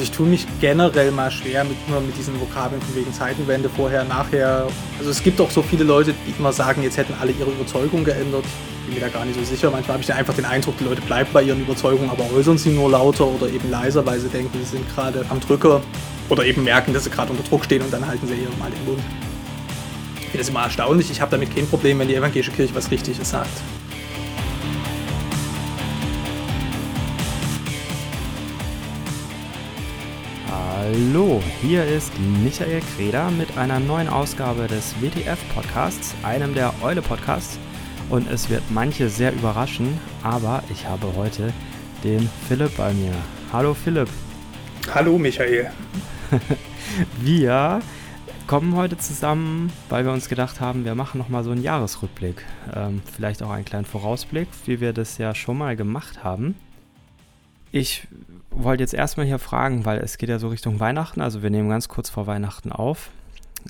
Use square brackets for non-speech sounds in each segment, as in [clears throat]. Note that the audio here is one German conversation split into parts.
Ich tue mich generell mal schwer mit, immer mit diesen Vokabeln von wegen Zeitenwende, vorher, nachher. Also es gibt auch so viele Leute, die immer sagen, jetzt hätten alle ihre Überzeugung geändert. Bin mir da gar nicht so sicher. Manchmal habe ich dann einfach den Eindruck, die Leute bleiben bei ihren Überzeugungen, aber äußern sie nur lauter oder eben leiser, weil sie denken, sie sind gerade am Drücker. Oder eben merken, dass sie gerade unter Druck stehen und dann halten sie eher mal den Mund. Ich finde das immer erstaunlich. Ich habe damit kein Problem, wenn die evangelische Kirche was Richtiges sagt. Hallo, hier ist Michael Kreder mit einer neuen Ausgabe des WTF-Podcasts, einem der Eule-Podcasts. Und es wird manche sehr überraschen, aber ich habe heute den Philipp bei mir. Hallo Philipp. Hallo Michael. [laughs] wir kommen heute zusammen, weil wir uns gedacht haben, wir machen nochmal so einen Jahresrückblick. Ähm, vielleicht auch einen kleinen Vorausblick, wie wir das ja schon mal gemacht haben. Ich wollte jetzt erstmal hier fragen, weil es geht ja so Richtung Weihnachten, also wir nehmen ganz kurz vor Weihnachten auf.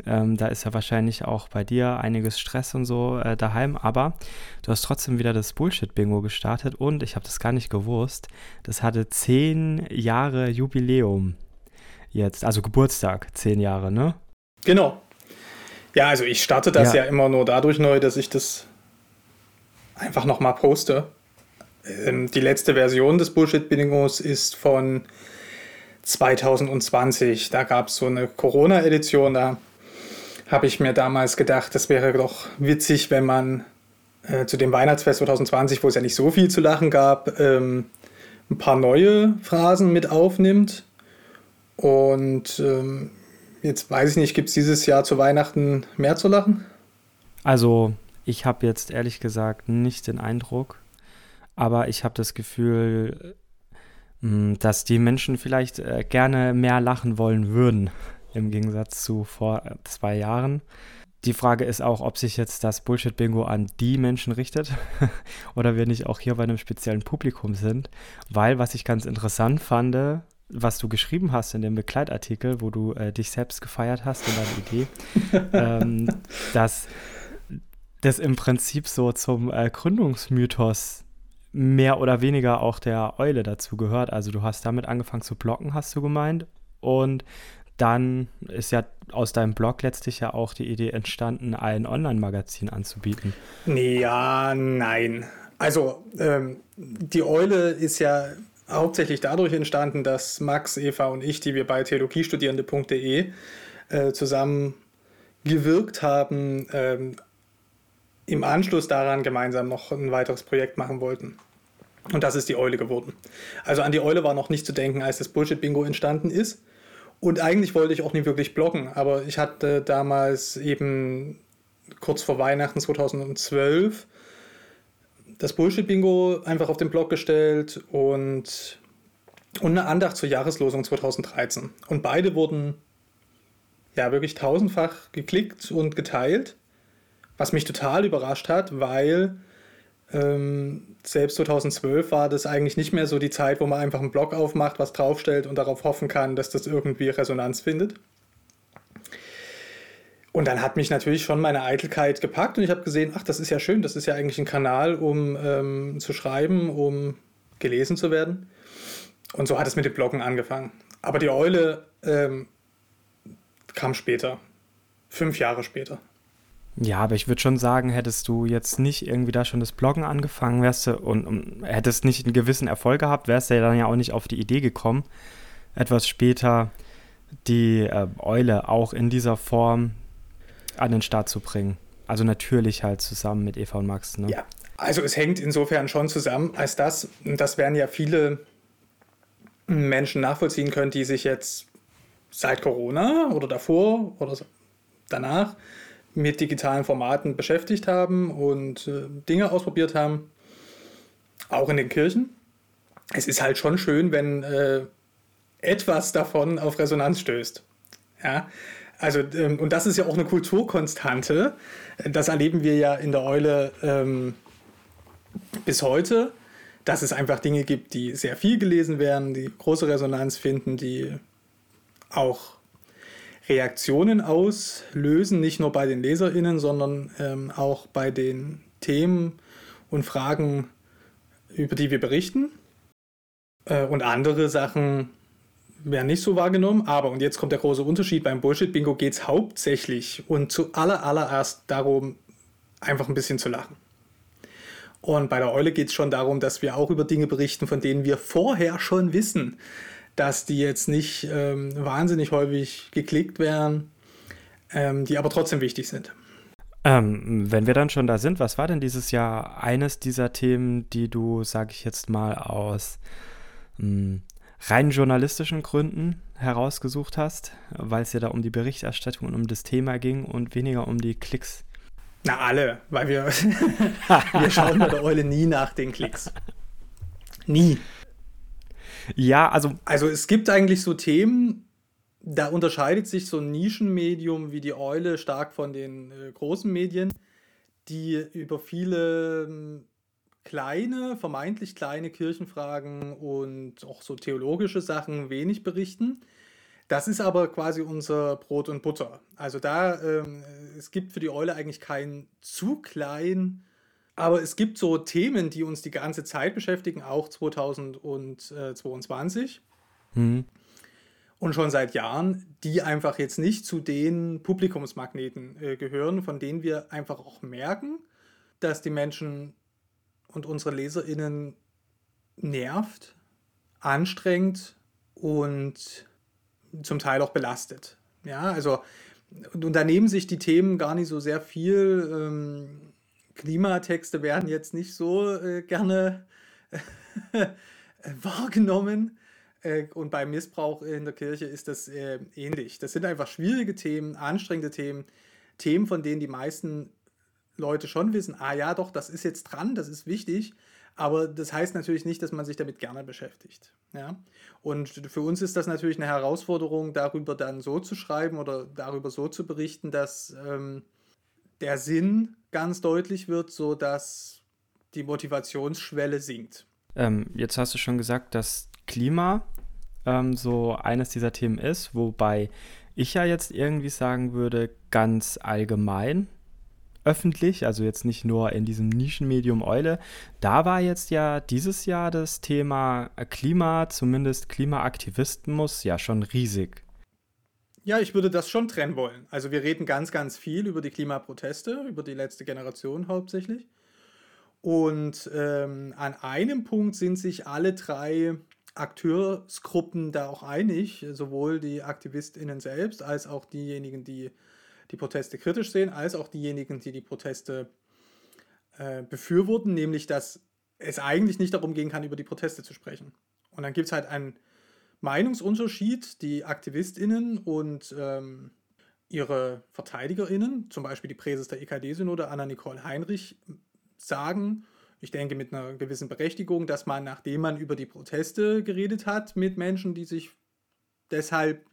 Ähm, da ist ja wahrscheinlich auch bei dir einiges Stress und so äh, daheim, aber du hast trotzdem wieder das Bullshit-Bingo gestartet und ich habe das gar nicht gewusst. Das hatte zehn Jahre Jubiläum jetzt, also Geburtstag, zehn Jahre, ne? Genau. Ja, also ich starte das ja, ja immer nur dadurch neu, dass ich das einfach nochmal poste. Ähm, die letzte Version des Bullshit-Bingos ist von 2020. Da gab es so eine Corona-Edition. Da habe ich mir damals gedacht, das wäre doch witzig, wenn man äh, zu dem Weihnachtsfest 2020, wo es ja nicht so viel zu lachen gab, ähm, ein paar neue Phrasen mit aufnimmt. Und ähm, jetzt weiß ich nicht, gibt es dieses Jahr zu Weihnachten mehr zu lachen? Also, ich habe jetzt ehrlich gesagt nicht den Eindruck aber ich habe das Gefühl, hm, dass die Menschen vielleicht äh, gerne mehr lachen wollen würden, [laughs] im Gegensatz zu vor äh, zwei Jahren. Die Frage ist auch, ob sich jetzt das Bullshit-Bingo an die Menschen richtet [laughs] oder wir nicht auch hier bei einem speziellen Publikum sind. Weil, was ich ganz interessant fand, was du geschrieben hast in dem Begleitartikel, wo du äh, dich selbst gefeiert hast in deiner Idee, [laughs] ähm, dass das im Prinzip so zum äh, Gründungsmythos mehr oder weniger auch der Eule dazu gehört. Also du hast damit angefangen zu blocken, hast du gemeint. Und dann ist ja aus deinem Blog letztlich ja auch die Idee entstanden, ein Online-Magazin anzubieten. Ja, nein. Also ähm, die Eule ist ja hauptsächlich dadurch entstanden, dass Max, Eva und ich, die wir bei theologiestudierende.de äh, zusammen gewirkt haben, ähm, im Anschluss daran gemeinsam noch ein weiteres Projekt machen wollten. Und das ist die Eule geworden. Also an die Eule war noch nicht zu denken, als das Bullshit-Bingo entstanden ist. Und eigentlich wollte ich auch nicht wirklich bloggen, aber ich hatte damals eben kurz vor Weihnachten 2012 das Bullshit-Bingo einfach auf den Blog gestellt und, und eine Andacht zur Jahreslosung 2013. Und beide wurden ja wirklich tausendfach geklickt und geteilt, was mich total überrascht hat, weil ähm, selbst 2012 war das eigentlich nicht mehr so die Zeit, wo man einfach einen Blog aufmacht, was draufstellt und darauf hoffen kann, dass das irgendwie Resonanz findet. Und dann hat mich natürlich schon meine Eitelkeit gepackt und ich habe gesehen, ach, das ist ja schön, das ist ja eigentlich ein Kanal, um ähm, zu schreiben, um gelesen zu werden. Und so hat es mit dem Bloggen angefangen. Aber die Eule ähm, kam später, fünf Jahre später. Ja, aber ich würde schon sagen, hättest du jetzt nicht irgendwie da schon das Bloggen angefangen, wärst du und, und hättest nicht einen gewissen Erfolg gehabt, wärst du ja dann ja auch nicht auf die Idee gekommen, etwas später die äh, Eule auch in dieser Form an den Start zu bringen. Also natürlich halt zusammen mit Eva und Max. Ne? Ja, also es hängt insofern schon zusammen, als das, das werden ja viele Menschen nachvollziehen können, die sich jetzt seit Corona oder davor oder danach mit digitalen Formaten beschäftigt haben und äh, Dinge ausprobiert haben, auch in den Kirchen. Es ist halt schon schön, wenn äh, etwas davon auf Resonanz stößt. Ja, also, ähm, und das ist ja auch eine Kulturkonstante. Das erleben wir ja in der Eule ähm, bis heute, dass es einfach Dinge gibt, die sehr viel gelesen werden, die große Resonanz finden, die auch Reaktionen auslösen, nicht nur bei den LeserInnen, sondern ähm, auch bei den Themen und Fragen, über die wir berichten. Äh, und andere Sachen werden nicht so wahrgenommen, aber, und jetzt kommt der große Unterschied, beim Bullshit-Bingo geht es hauptsächlich und zu aller, allererst darum, einfach ein bisschen zu lachen. Und bei der Eule geht es schon darum, dass wir auch über Dinge berichten, von denen wir vorher schon wissen, dass die jetzt nicht ähm, wahnsinnig häufig geklickt werden, ähm, die aber trotzdem wichtig sind. Ähm, wenn wir dann schon da sind, was war denn dieses Jahr eines dieser Themen, die du, sage ich jetzt mal, aus mh, hm, rein journalistischen Gründen herausgesucht hast, weil es ja da um die Berichterstattung und um das Thema ging und weniger um die Klicks? Na, alle, weil wir, [laughs] wir schauen bei der Eule nie nach den Klicks. Nie. Ja, also. Also es gibt eigentlich so Themen, da unterscheidet sich so ein Nischenmedium wie die Eule stark von den äh, großen Medien, die über viele ähm, kleine, vermeintlich kleine Kirchenfragen und auch so theologische Sachen wenig berichten. Das ist aber quasi unser Brot und Butter. Also da, ähm, es gibt für die Eule eigentlich kein zu klein, aber es gibt so Themen, die uns die ganze Zeit beschäftigen, auch 2022. Mhm. Und schon seit Jahren, die einfach jetzt nicht zu den Publikumsmagneten äh, gehören, von denen wir einfach auch merken, dass die Menschen und unsere LeserInnen nervt, anstrengt und zum Teil auch belastet. Ja, also und da nehmen sich die Themen gar nicht so sehr viel. Ähm, Klimatexte werden jetzt nicht so äh, gerne äh, [laughs] wahrgenommen. Äh, und beim Missbrauch in der Kirche ist das äh, ähnlich. Das sind einfach schwierige Themen, anstrengende Themen, Themen, von denen die meisten Leute schon wissen, ah ja, doch, das ist jetzt dran, das ist wichtig, aber das heißt natürlich nicht, dass man sich damit gerne beschäftigt. Ja? Und für uns ist das natürlich eine Herausforderung, darüber dann so zu schreiben oder darüber so zu berichten, dass ähm, der Sinn ganz deutlich wird, sodass die Motivationsschwelle sinkt. Ähm, jetzt hast du schon gesagt, dass Klima ähm, so eines dieser Themen ist, wobei ich ja jetzt irgendwie sagen würde, ganz allgemein, öffentlich, also jetzt nicht nur in diesem Nischenmedium Eule. Da war jetzt ja dieses Jahr das Thema Klima, zumindest Klimaaktivismus, ja schon riesig. Ja, ich würde das schon trennen wollen. Also wir reden ganz, ganz viel über die Klimaproteste, über die letzte Generation hauptsächlich. Und ähm, an einem Punkt sind sich alle drei Akteursgruppen da auch einig, sowohl die AktivistInnen selbst als auch diejenigen, die die Proteste kritisch sehen, als auch diejenigen, die die Proteste äh, befürworten, nämlich dass es eigentlich nicht darum gehen kann, über die Proteste zu sprechen. Und dann gibt es halt einen Meinungsunterschied, die AktivistInnen und ähm, ihre VerteidigerInnen, zum Beispiel die Präses der EKD-Synode, Anna-Nicole Heinrich, sagen, ich denke mit einer gewissen Berechtigung, dass man, nachdem man über die Proteste geredet hat mit Menschen, die sich deshalb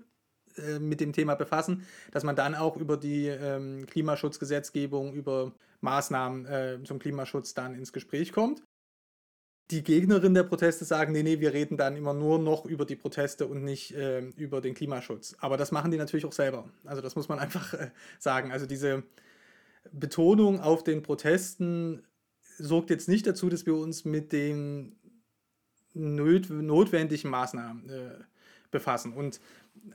äh, mit dem Thema befassen, dass man dann auch über die ähm, Klimaschutzgesetzgebung, über Maßnahmen äh, zum Klimaschutz dann ins Gespräch kommt. Die Gegnerinnen der Proteste sagen, nee, nee, wir reden dann immer nur noch über die Proteste und nicht äh, über den Klimaschutz. Aber das machen die natürlich auch selber. Also das muss man [laughs] einfach äh, sagen. Also diese Betonung auf den Protesten sorgt jetzt nicht dazu, dass wir uns mit den notwendigen Maßnahmen äh, befassen. Und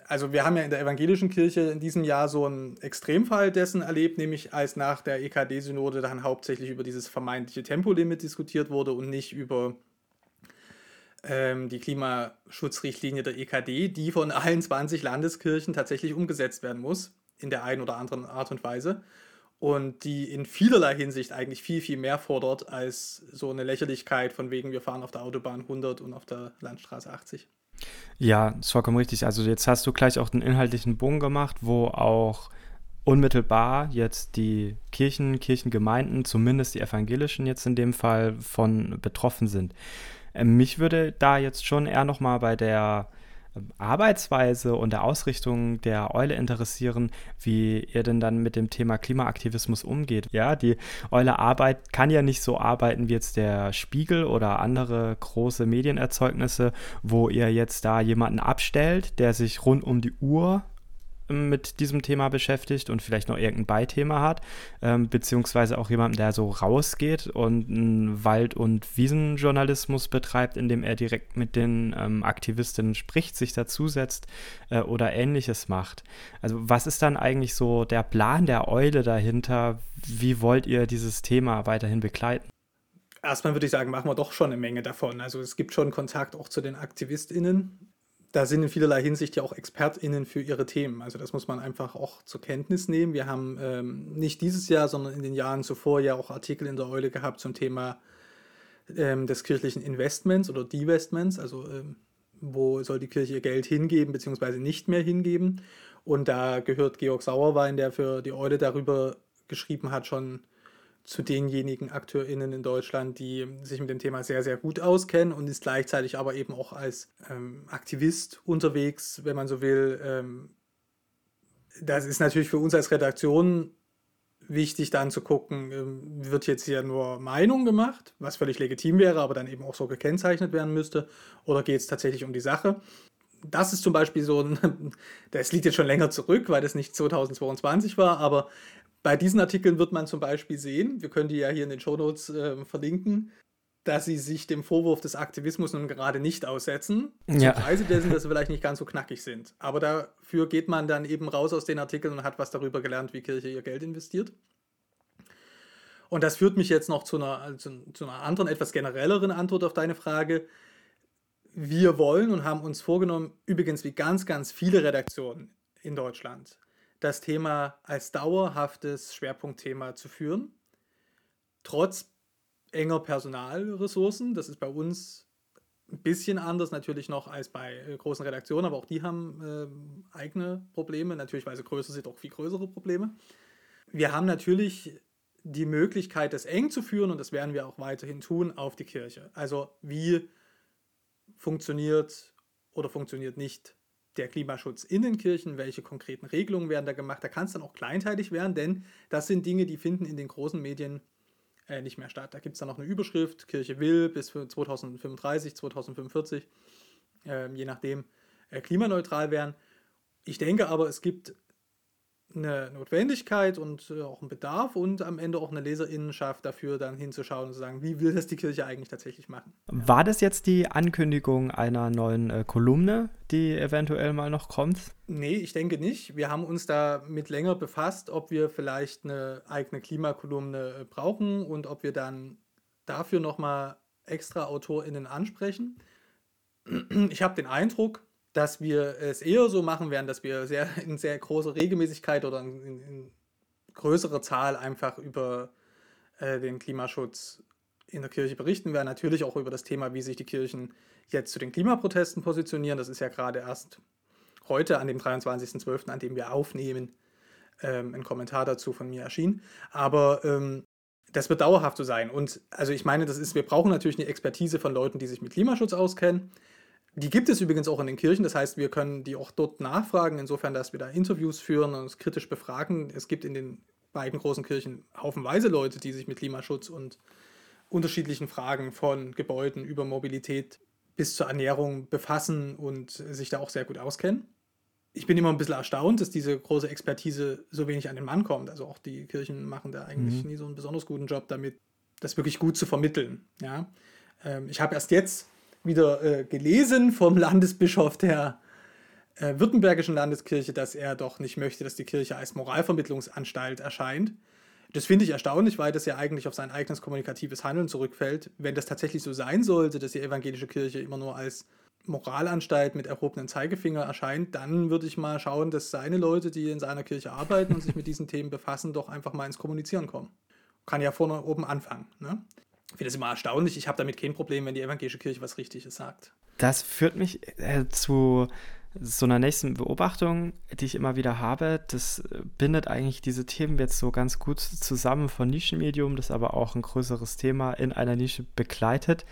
also wir haben ja in der evangelischen Kirche in diesem Jahr so einen Extremfall dessen erlebt, nämlich als nach der EKD-Synode dann hauptsächlich über dieses vermeintliche Tempolimit diskutiert wurde und nicht über ähm, die Klimaschutzrichtlinie der EKD, die von allen 20 Landeskirchen tatsächlich umgesetzt werden muss, in der einen oder anderen Art und Weise. Und die in vielerlei Hinsicht eigentlich viel, viel mehr fordert als so eine Lächerlichkeit von wegen, wir fahren auf der Autobahn 100 und auf der Landstraße 80. Ja, ist vollkommen richtig. Also jetzt hast du gleich auch den inhaltlichen Bogen gemacht, wo auch unmittelbar jetzt die Kirchen, Kirchengemeinden, zumindest die evangelischen jetzt in dem Fall, von betroffen sind. Ähm, mich würde da jetzt schon eher nochmal bei der Arbeitsweise und der Ausrichtung der Eule interessieren, wie ihr denn dann mit dem Thema Klimaaktivismus umgeht. Ja, die Eule Arbeit kann ja nicht so arbeiten wie jetzt der Spiegel oder andere große Medienerzeugnisse, wo ihr jetzt da jemanden abstellt, der sich rund um die Uhr mit diesem Thema beschäftigt und vielleicht noch irgendein Beithema hat, ähm, beziehungsweise auch jemand, der so rausgeht und einen Wald- und Wiesenjournalismus betreibt, indem er direkt mit den ähm, Aktivistinnen spricht, sich dazusetzt äh, oder ähnliches macht. Also was ist dann eigentlich so der Plan der Eule dahinter? Wie wollt ihr dieses Thema weiterhin begleiten? Erstmal würde ich sagen, machen wir doch schon eine Menge davon. Also es gibt schon Kontakt auch zu den AktivistInnen da sind in vielerlei Hinsicht ja auch ExpertInnen für ihre Themen. Also das muss man einfach auch zur Kenntnis nehmen. Wir haben ähm, nicht dieses Jahr, sondern in den Jahren zuvor ja auch Artikel in der Eule gehabt zum Thema ähm, des kirchlichen Investments oder Divestments, also ähm, wo soll die Kirche ihr Geld hingeben bzw. nicht mehr hingeben. Und da gehört Georg Sauerwein, der für die Eule darüber geschrieben hat, schon zu denjenigen AkteurInnen in Deutschland, die sich mit dem Thema sehr, sehr gut auskennen und ist gleichzeitig aber eben auch als ähm, Aktivist unterwegs, wenn man so will. Ähm, das ist natürlich für uns als Redaktion wichtig, dann zu gucken, ähm, wird jetzt hier nur Meinung gemacht, was völlig legitim wäre, aber dann eben auch so gekennzeichnet werden müsste, oder geht es tatsächlich um die Sache? Das ist zum Beispiel so ein, [laughs] das liegt jetzt schon länger zurück, weil das nicht 2022 war, aber bei diesen Artikeln wird man zum Beispiel sehen, wir können die ja hier in den Shownotes äh, verlinken, dass sie sich dem Vorwurf des Aktivismus nun gerade nicht aussetzen. Ja. Zum Preise dessen, dass sie vielleicht nicht ganz so knackig sind. Aber dafür geht man dann eben raus aus den Artikeln und hat was darüber gelernt, wie Kirche ihr Geld investiert. Und das führt mich jetzt noch zu einer, zu, zu einer anderen, etwas generelleren Antwort auf deine Frage. Wir wollen und haben uns vorgenommen, übrigens wie ganz, ganz viele Redaktionen in Deutschland, das Thema als dauerhaftes Schwerpunktthema zu führen, trotz enger Personalressourcen. Das ist bei uns ein bisschen anders natürlich noch als bei äh, großen Redaktionen, aber auch die haben äh, eigene Probleme. Natürlich, weil sie größer sind, auch viel größere Probleme. Wir haben natürlich die Möglichkeit, das eng zu führen und das werden wir auch weiterhin tun auf die Kirche. Also wie funktioniert oder funktioniert nicht der Klimaschutz in den Kirchen, welche konkreten Regelungen werden da gemacht. Da kann es dann auch kleinteilig werden, denn das sind Dinge, die finden in den großen Medien äh, nicht mehr statt. Da gibt es dann noch eine Überschrift, Kirche will bis 2035, 2045, äh, je nachdem, äh, klimaneutral werden. Ich denke aber, es gibt eine Notwendigkeit und äh, auch einen Bedarf und am Ende auch eine Leserinnenschaft dafür, dann hinzuschauen und zu sagen, wie will das die Kirche eigentlich tatsächlich machen. War das jetzt die Ankündigung einer neuen äh, Kolumne, die eventuell mal noch kommt? Nee, ich denke nicht. Wir haben uns damit länger befasst, ob wir vielleicht eine eigene Klimakolumne äh, brauchen und ob wir dann dafür nochmal extra AutorInnen ansprechen. Ich habe den Eindruck, dass wir es eher so machen werden, dass wir sehr [laughs] in sehr großer Regelmäßigkeit oder in, in größerer Zahl einfach über äh, den Klimaschutz in der Kirche berichten werden. Natürlich auch über das Thema, wie sich die Kirchen jetzt zu den Klimaprotesten positionieren. Das ist ja gerade erst heute, an dem 23.12., an dem wir aufnehmen, ähm, ein Kommentar dazu von mir erschienen. Aber ähm, das wird dauerhaft so sein. Und also ich meine, das ist, wir brauchen natürlich eine Expertise von Leuten, die sich mit Klimaschutz auskennen. Die gibt es übrigens auch in den Kirchen, das heißt, wir können die auch dort nachfragen, insofern, dass wir da Interviews führen und uns kritisch befragen. Es gibt in den beiden großen Kirchen haufenweise Leute, die sich mit Klimaschutz und unterschiedlichen Fragen von Gebäuden über Mobilität bis zur Ernährung befassen und sich da auch sehr gut auskennen. Ich bin immer ein bisschen erstaunt, dass diese große Expertise so wenig an den Mann kommt. Also auch die Kirchen machen da eigentlich mhm. nie so einen besonders guten Job damit, das wirklich gut zu vermitteln. Ja? Ähm, ich habe erst jetzt wieder äh, gelesen vom Landesbischof der äh, Württembergischen Landeskirche, dass er doch nicht möchte, dass die Kirche als Moralvermittlungsanstalt erscheint. Das finde ich erstaunlich, weil das ja eigentlich auf sein eigenes kommunikatives Handeln zurückfällt. Wenn das tatsächlich so sein sollte, dass die evangelische Kirche immer nur als Moralanstalt mit erhobenen Zeigefinger erscheint, dann würde ich mal schauen, dass seine Leute, die in seiner Kirche arbeiten und sich mit diesen Themen befassen, doch einfach mal ins Kommunizieren kommen. Kann ja vorne oben anfangen. Ne? Ich finde es immer erstaunlich. Ich habe damit kein Problem, wenn die evangelische Kirche was Richtiges sagt. Das führt mich äh, zu so einer nächsten Beobachtung, die ich immer wieder habe. Das bindet eigentlich diese Themen jetzt so ganz gut zusammen von Nischenmedium, das aber auch ein größeres Thema in einer Nische begleitet.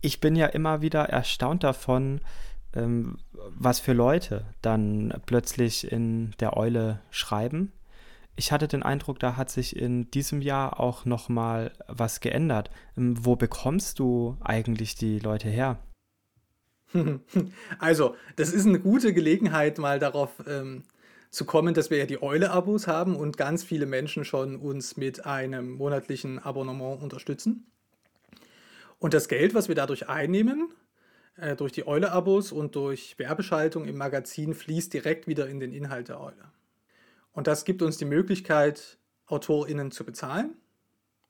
Ich bin ja immer wieder erstaunt davon, ähm, was für Leute dann plötzlich in der Eule schreiben ich hatte den Eindruck, da hat sich in diesem Jahr auch noch mal was geändert. Ähm, wo bekommst du eigentlich die Leute her? [laughs] Also, das ist eine gute Gelegenheit, mal darauf ähm, zu kommen, dass wir ja die Eule-Abos haben und ganz viele Menschen schon uns mit einem monatlichen Abonnement unterstützen. Und das Geld, was wir dadurch einnehmen, äh, durch die Eule-Abos und durch Werbeschaltung im Magazin, fließt direkt wieder in den Inhalt der Eule. Und das gibt uns die Möglichkeit, AutorInnen zu bezahlen.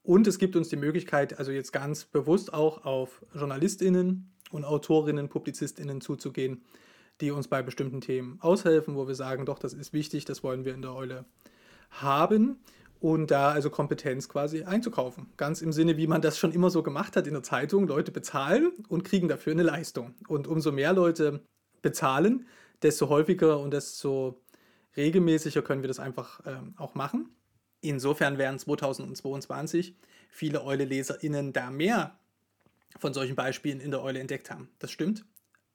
Und es gibt uns die Möglichkeit, also jetzt ganz bewusst auch auf JournalistInnen und Autorinnen, PublizistInnen zuzugehen, die uns bei bestimmten Themen aushelfen, wo wir sagen, doch, das ist wichtig, das wollen wir in der Eule haben und da also Kompetenz quasi einzukaufen. Ganz im Sinne, wie man das schon immer so gemacht hat in der Zeitung, Leute bezahlen und kriegen dafür eine Leistung. Und umso mehr Leute bezahlen, desto häufiger und desto regelmäßiger können wir das einfach ähm, auch machen. Insofern werden 2022 viele Eule-LeserInnen da mehr von solchen Beispielen in der Eule entdeckt haben. Das stimmt.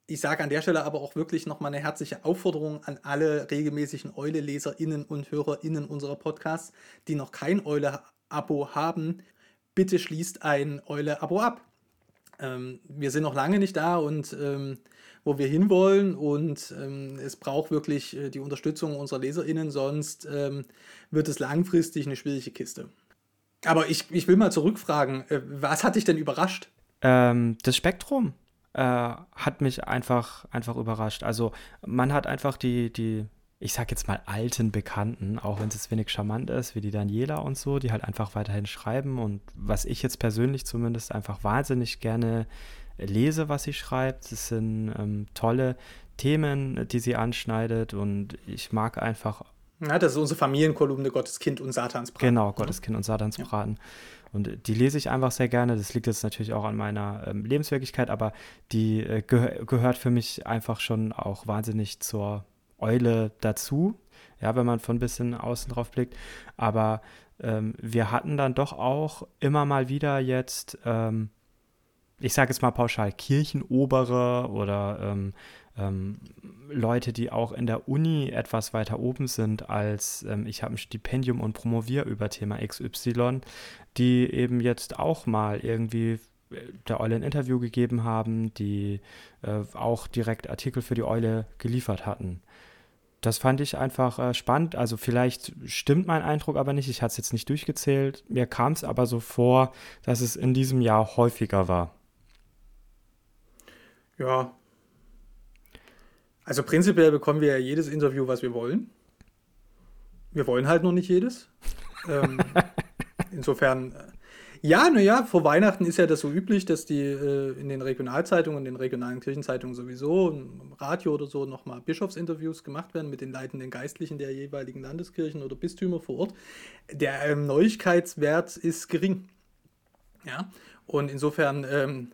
Ich sage an der Stelle aber auch wirklich nochmal eine herzliche Aufforderung an alle regelmäßigen Eule-LeserInnen und HörerInnen unserer Podcasts, die noch kein Eule-Abo haben. Bitte schließt ein Eule-Abo ab. Ähm, wir sind noch lange nicht da und ähm, wo wir hinwollen und ähm, es braucht wirklich äh, die Unterstützung unserer LeserInnen, sonst ähm, wird es langfristig eine schwierige Kiste. Aber ich, ich will mal zurückfragen, äh, was hat dich denn überrascht? Ähm, das Spektrum äh, hat mich einfach, einfach überrascht. Also man hat einfach die, die, ich sag jetzt mal alten Bekannten, auch wenn es wenig charmant ist, wie die Daniela und so, die halt einfach weiterhin schreiben und was ich jetzt persönlich zumindest einfach wahnsinnig gerne lese, was sie schreibt. Es sind ähm, tolle Themen, die sie anschneidet und ich mag einfach. Ja, das ist unsere Familienkolumne Gotteskind und Satansbraten. Genau, Gotteskind und Satansbraten. Ja. Und die lese ich einfach sehr gerne. Das liegt jetzt natürlich auch an meiner ähm, Lebenswirklichkeit, aber die äh, geh gehört für mich einfach schon auch wahnsinnig zur Eule dazu. Ja, wenn man von ein bisschen außen drauf blickt. Aber ähm, wir hatten dann doch auch immer mal wieder jetzt, ähm, ich sage jetzt mal pauschal, Kirchenobere oder ähm, ähm, Leute, die auch in der Uni etwas weiter oben sind als ähm, ich habe ein Stipendium und promoviere über Thema XY, die eben jetzt auch mal irgendwie äh, der Eule ein Interview gegeben haben, die äh, auch direkt Artikel für die Eule geliefert hatten. Das fand ich einfach äh, spannend. Also vielleicht stimmt mein Eindruck aber nicht. Ich hatte es jetzt nicht durchgezählt. Mir kam es aber so vor, dass es in diesem Jahr häufiger war. Ja, also prinzipiell bekommen wir ja jedes Interview, was wir wollen. Wir wollen halt noch nicht jedes. ähm, [laughs] insofern, äh, ja, naja, vor Weihnachten ist ja das so üblich, dass die äh, in den Regionalzeitungen, in den regionalen Kirchenzeitungen sowieso, im Radio oder so, nochmal Bischofsinterviews gemacht werden mit den leitenden Geistlichen der jeweiligen Landeskirchen oder Bistümer vor Ort. Der ähm, Neuigkeitswert ist gering. Ja, und insofern ähm,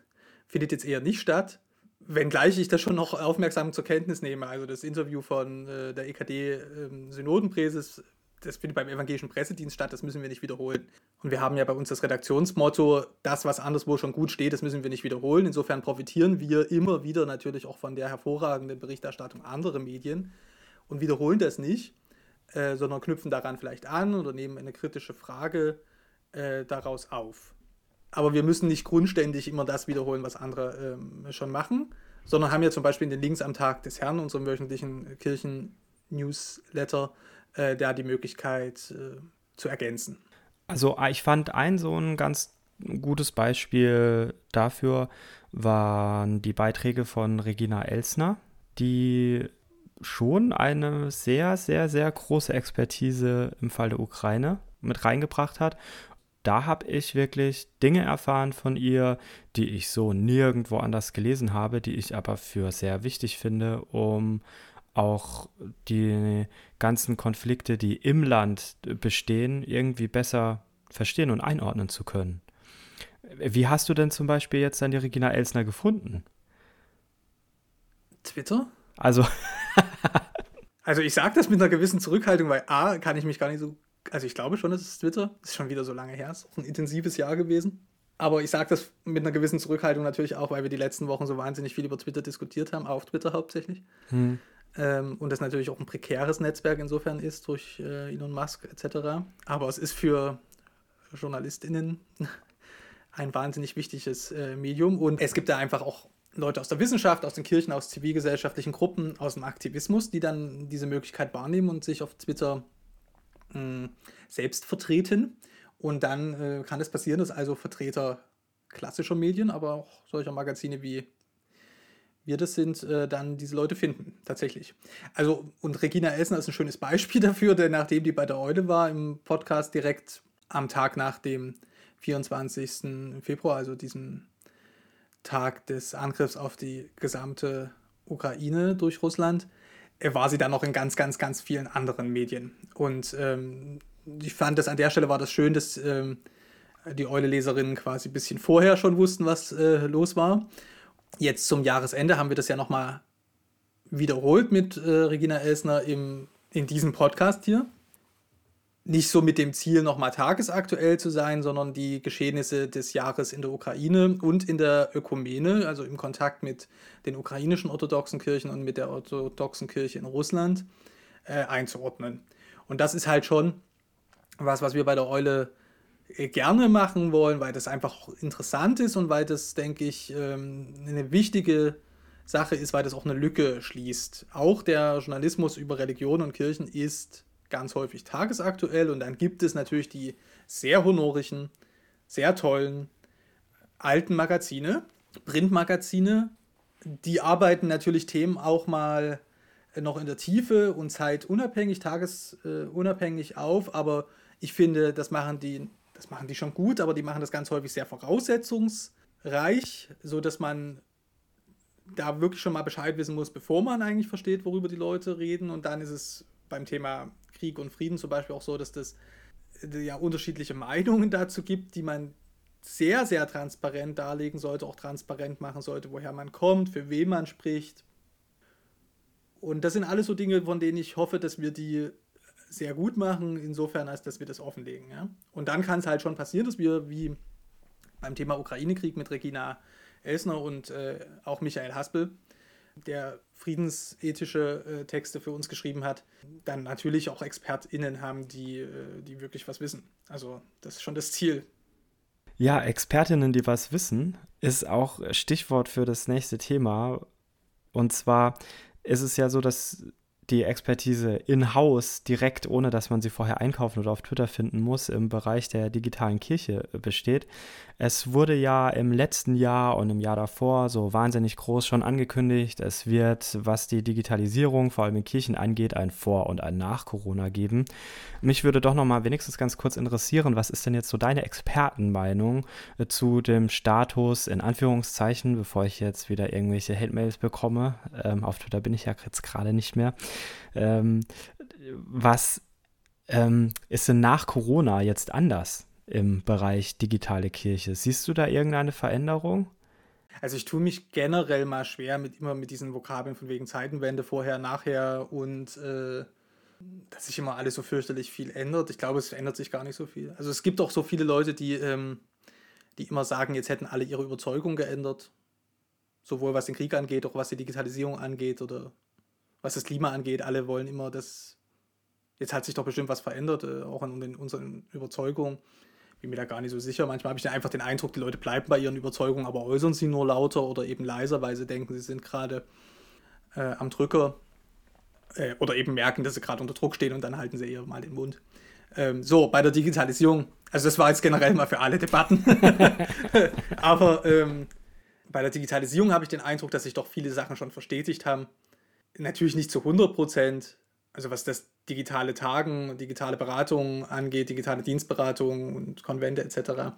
findet jetzt eher nicht statt. Wenngleich ich das schon noch aufmerksam zur Kenntnis nehme. Also das Interview von äh, der EKD-Synodenpräses, ähm, das findet beim Evangelischen Pressedienst statt, das müssen wir nicht wiederholen. Und wir haben ja bei uns das Redaktionsmotto, das, was anderswo schon gut steht, das müssen wir nicht wiederholen. Insofern profitieren wir immer wieder natürlich auch von der hervorragenden Berichterstattung anderer Medien und wiederholen das nicht, äh, sondern knüpfen daran vielleicht an oder nehmen eine kritische Frage äh, daraus auf. Aber wir müssen nicht grundständig immer das wiederholen, was andere ähm, schon machen, sondern haben ja zum Beispiel in den Links am Tag des Herrn, unserem wöchentlichen Kirchen-Newsletter, äh, da die Möglichkeit äh, zu ergänzen. Also ich fand ein so ein ganz gutes Beispiel dafür waren die Beiträge von Regina Elsner, die schon eine sehr, sehr, sehr große Expertise im Fall der Ukraine mit reingebracht hat da habe ich wirklich Dinge erfahren von ihr, die ich so nirgendwo anders gelesen habe, die ich aber für sehr wichtig finde, um auch die ganzen Konflikte, die im Land bestehen, irgendwie besser verstehen und einordnen zu können. Wie hast du denn zum Beispiel jetzt dann die Regina Elsner gefunden? Twitter? Also. [laughs] also ich sage das mit einer gewissen Zurückhaltung, weil A, kann ich mich gar nicht so also ich glaube schon, es ist Twitter. Das ist schon wieder so lange her. Es ist auch ein intensives Jahr gewesen. Aber ich sage das mit einer gewissen Zurückhaltung natürlich auch, weil wir die letzten Wochen so wahnsinnig viel über Twitter diskutiert haben, auf Twitter hauptsächlich. Hm. Ähm, und das natürlich auch ein prekäres Netzwerk insofern ist durch äh, Elon Musk etc. Aber es ist für JournalistInnen [laughs] ein wahnsinnig wichtiges äh, Medium und es gibt da einfach auch Leute aus der Wissenschaft, aus den Kirchen, aus zivilgesellschaftlichen Gruppen, aus dem Aktivismus, die dann diese Möglichkeit wahrnehmen und sich auf Twitter mh, hm, selbst vertreten. Und dann äh, kann es passieren, dass also Vertreter klassischer Medien, aber auch solcher Magazine wie wir das sind, äh, dann diese Leute finden, tatsächlich. Also, und Regina Elsner ist ein schönes Beispiel [laughs] dafür, denn nachdem die bei der Eule war im Podcast direkt am Tag nach dem 24. Februar, also diesem Tag des Angriffs auf die gesamte Ukraine durch Russland, äh, war sie dann noch in ganz, ganz, ganz vielen anderen Medien. Und ähm, ich fand das an der Stelle war das schön, dass ähm, die Eule-Leserinnen quasi ein bisschen vorher schon wussten, was äh, los war Jetzt zum Jahresende haben wir das ja nochmal wiederholt mit äh, Regina Elsner im, in diesem Podcast hier. Nicht so mit dem Ziel, nochmal tagesaktuell zu sein, sondern die Geschehnisse des Jahres in der Ukraine und in der Ökumene, also im Kontakt mit den ukrainischen orthodoxen Kirchen und mit der orthodoxen Kirche in Russland, äh, einzuordnen. Und das ist halt schon was, was wir bei der Eule gerne machen wollen, weil das einfach interessant ist und weil das, denke ich, ähm, eine wichtige Sache ist, weil das auch eine Lücke schließt. Auch der Journalismus über Religion und Kirchen ist ganz häufig tagesaktuell und dann gibt es natürlich die sehr honorigen, sehr tollen alten Magazine, Printmagazine, die arbeiten natürlich Themen auch mal noch in der Tiefe und zeitunabhängig, tagesunabhängig auf, aber ich finde, das machen die das machen die schon gut, aber die machen das ganz häufig sehr voraussetzungsreich, sodass man da wirklich schon mal Bescheid wissen muss, bevor man eigentlich versteht, worüber die Leute reden. Und dann ist es beim Thema Krieg und Frieden zum Beispiel auch so, dass das äh, ja unterschiedliche Meinungen dazu gibt, die man sehr, sehr transparent darlegen sollte, auch transparent machen sollte, woher man kommt, für wen man spricht. Und das sind alles so Dinge, von denen ich hoffe, dass wir die sehr gut machen, insofern, als dass wir das offenlegen. Ja? Und dann kann es halt schon passieren, dass wir wie beim Thema Ukraine-Krieg mit Regina Elsner und äh, auch Michael Haspel, der friedensethische äh, Texte für uns geschrieben hat, dann natürlich auch ExpertInnen haben, die, äh, die wirklich was wissen. Also das ist schon das Ziel. Ja, Expertinnen, die was wissen, ist auch Stichwort für das nächste Thema. Und zwar ist es ja so, dass die Expertise in-house direkt, ohne dass man sie vorher einkaufen oder auf Twitter finden muss, im Bereich der digitalen Kirche besteht. Es wurde ja im letzten Jahr und im Jahr davor so wahnsinnig groß schon angekündigt, es wird, was die Digitalisierung vor allem in Kirchen angeht, ein Vor- und ein Nach-Corona geben. Mich würde doch noch mal wenigstens ganz kurz interessieren, was ist denn jetzt so deine Expertenmeinung äh, zu dem Status in Anführungszeichen, bevor ich jetzt wieder irgendwelche Hate-Mails bekomme. Ähm, auf Twitter bin ich ja jetzt gerade nicht mehr. Ähm, was ähm, ist denn nach Corona jetzt anders? im Bereich digitale Kirche. Siehst du da irgendeine Veränderung? Also ich tue mich generell mal schwer mit immer mit diesen Vokabeln von wegen Zeitenwende, vorher, nachher und äh, dass sich immer alles so fürchterlich viel ändert. Ich glaube, es verändert sich gar nicht so viel. Also es gibt auch so viele Leute, die, ähm, die immer sagen, jetzt hätten alle ihre Überzeugung geändert. Sowohl was den Krieg angeht, auch was die Digitalisierung angeht oder was das Klima angeht. Alle wollen immer, dass jetzt hat sich doch bestimmt was verändert, äh, auch an unseren Überzeugungen bin mir da gar nicht so sicher. Manchmal habe ich einfach den Eindruck, die Leute bleiben bei ihren Überzeugungen, aber äußern sie nur lauter oder eben leiser, weil sie denken, sie sind gerade äh, am Drücker äh, oder eben merken, dass sie gerade unter Druck stehen und dann halten sie eher mal den Mund. Ähm, so, bei der Digitalisierung, also das war jetzt generell mal für alle Debatten, [laughs] aber ähm, bei der Digitalisierung habe ich den Eindruck, dass sich doch viele Sachen schon verstetigt haben. Natürlich nicht zu 100 Prozent, also was das digitale Tagen, digitale Beratung angeht, digitale Dienstberatung und Konvente etc.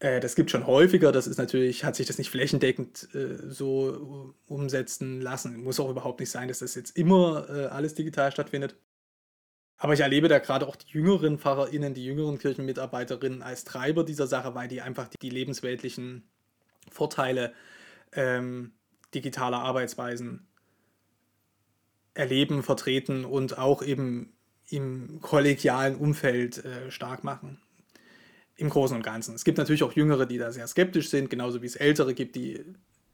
Äh, das gibt schon häufiger, das ist natürlich, hat sich das nicht flächendeckend äh, so umsetzen lassen. Muss auch überhaupt nicht sein, dass das jetzt immer äh, alles digital stattfindet. Aber ich erlebe da gerade auch die jüngeren PfarrerInnen, die jüngeren Kirchenmitarbeiterinnen als Treiber dieser Sache, weil die einfach die lebensweltlichen Vorteile ähm, digitaler Arbeitsweisen erleben, vertreten und auch eben im kollegialen Umfeld äh, stark machen. Im Großen und Ganzen. Es gibt natürlich auch Jüngere, die da sehr skeptisch sind, genauso wie es Ältere gibt, die,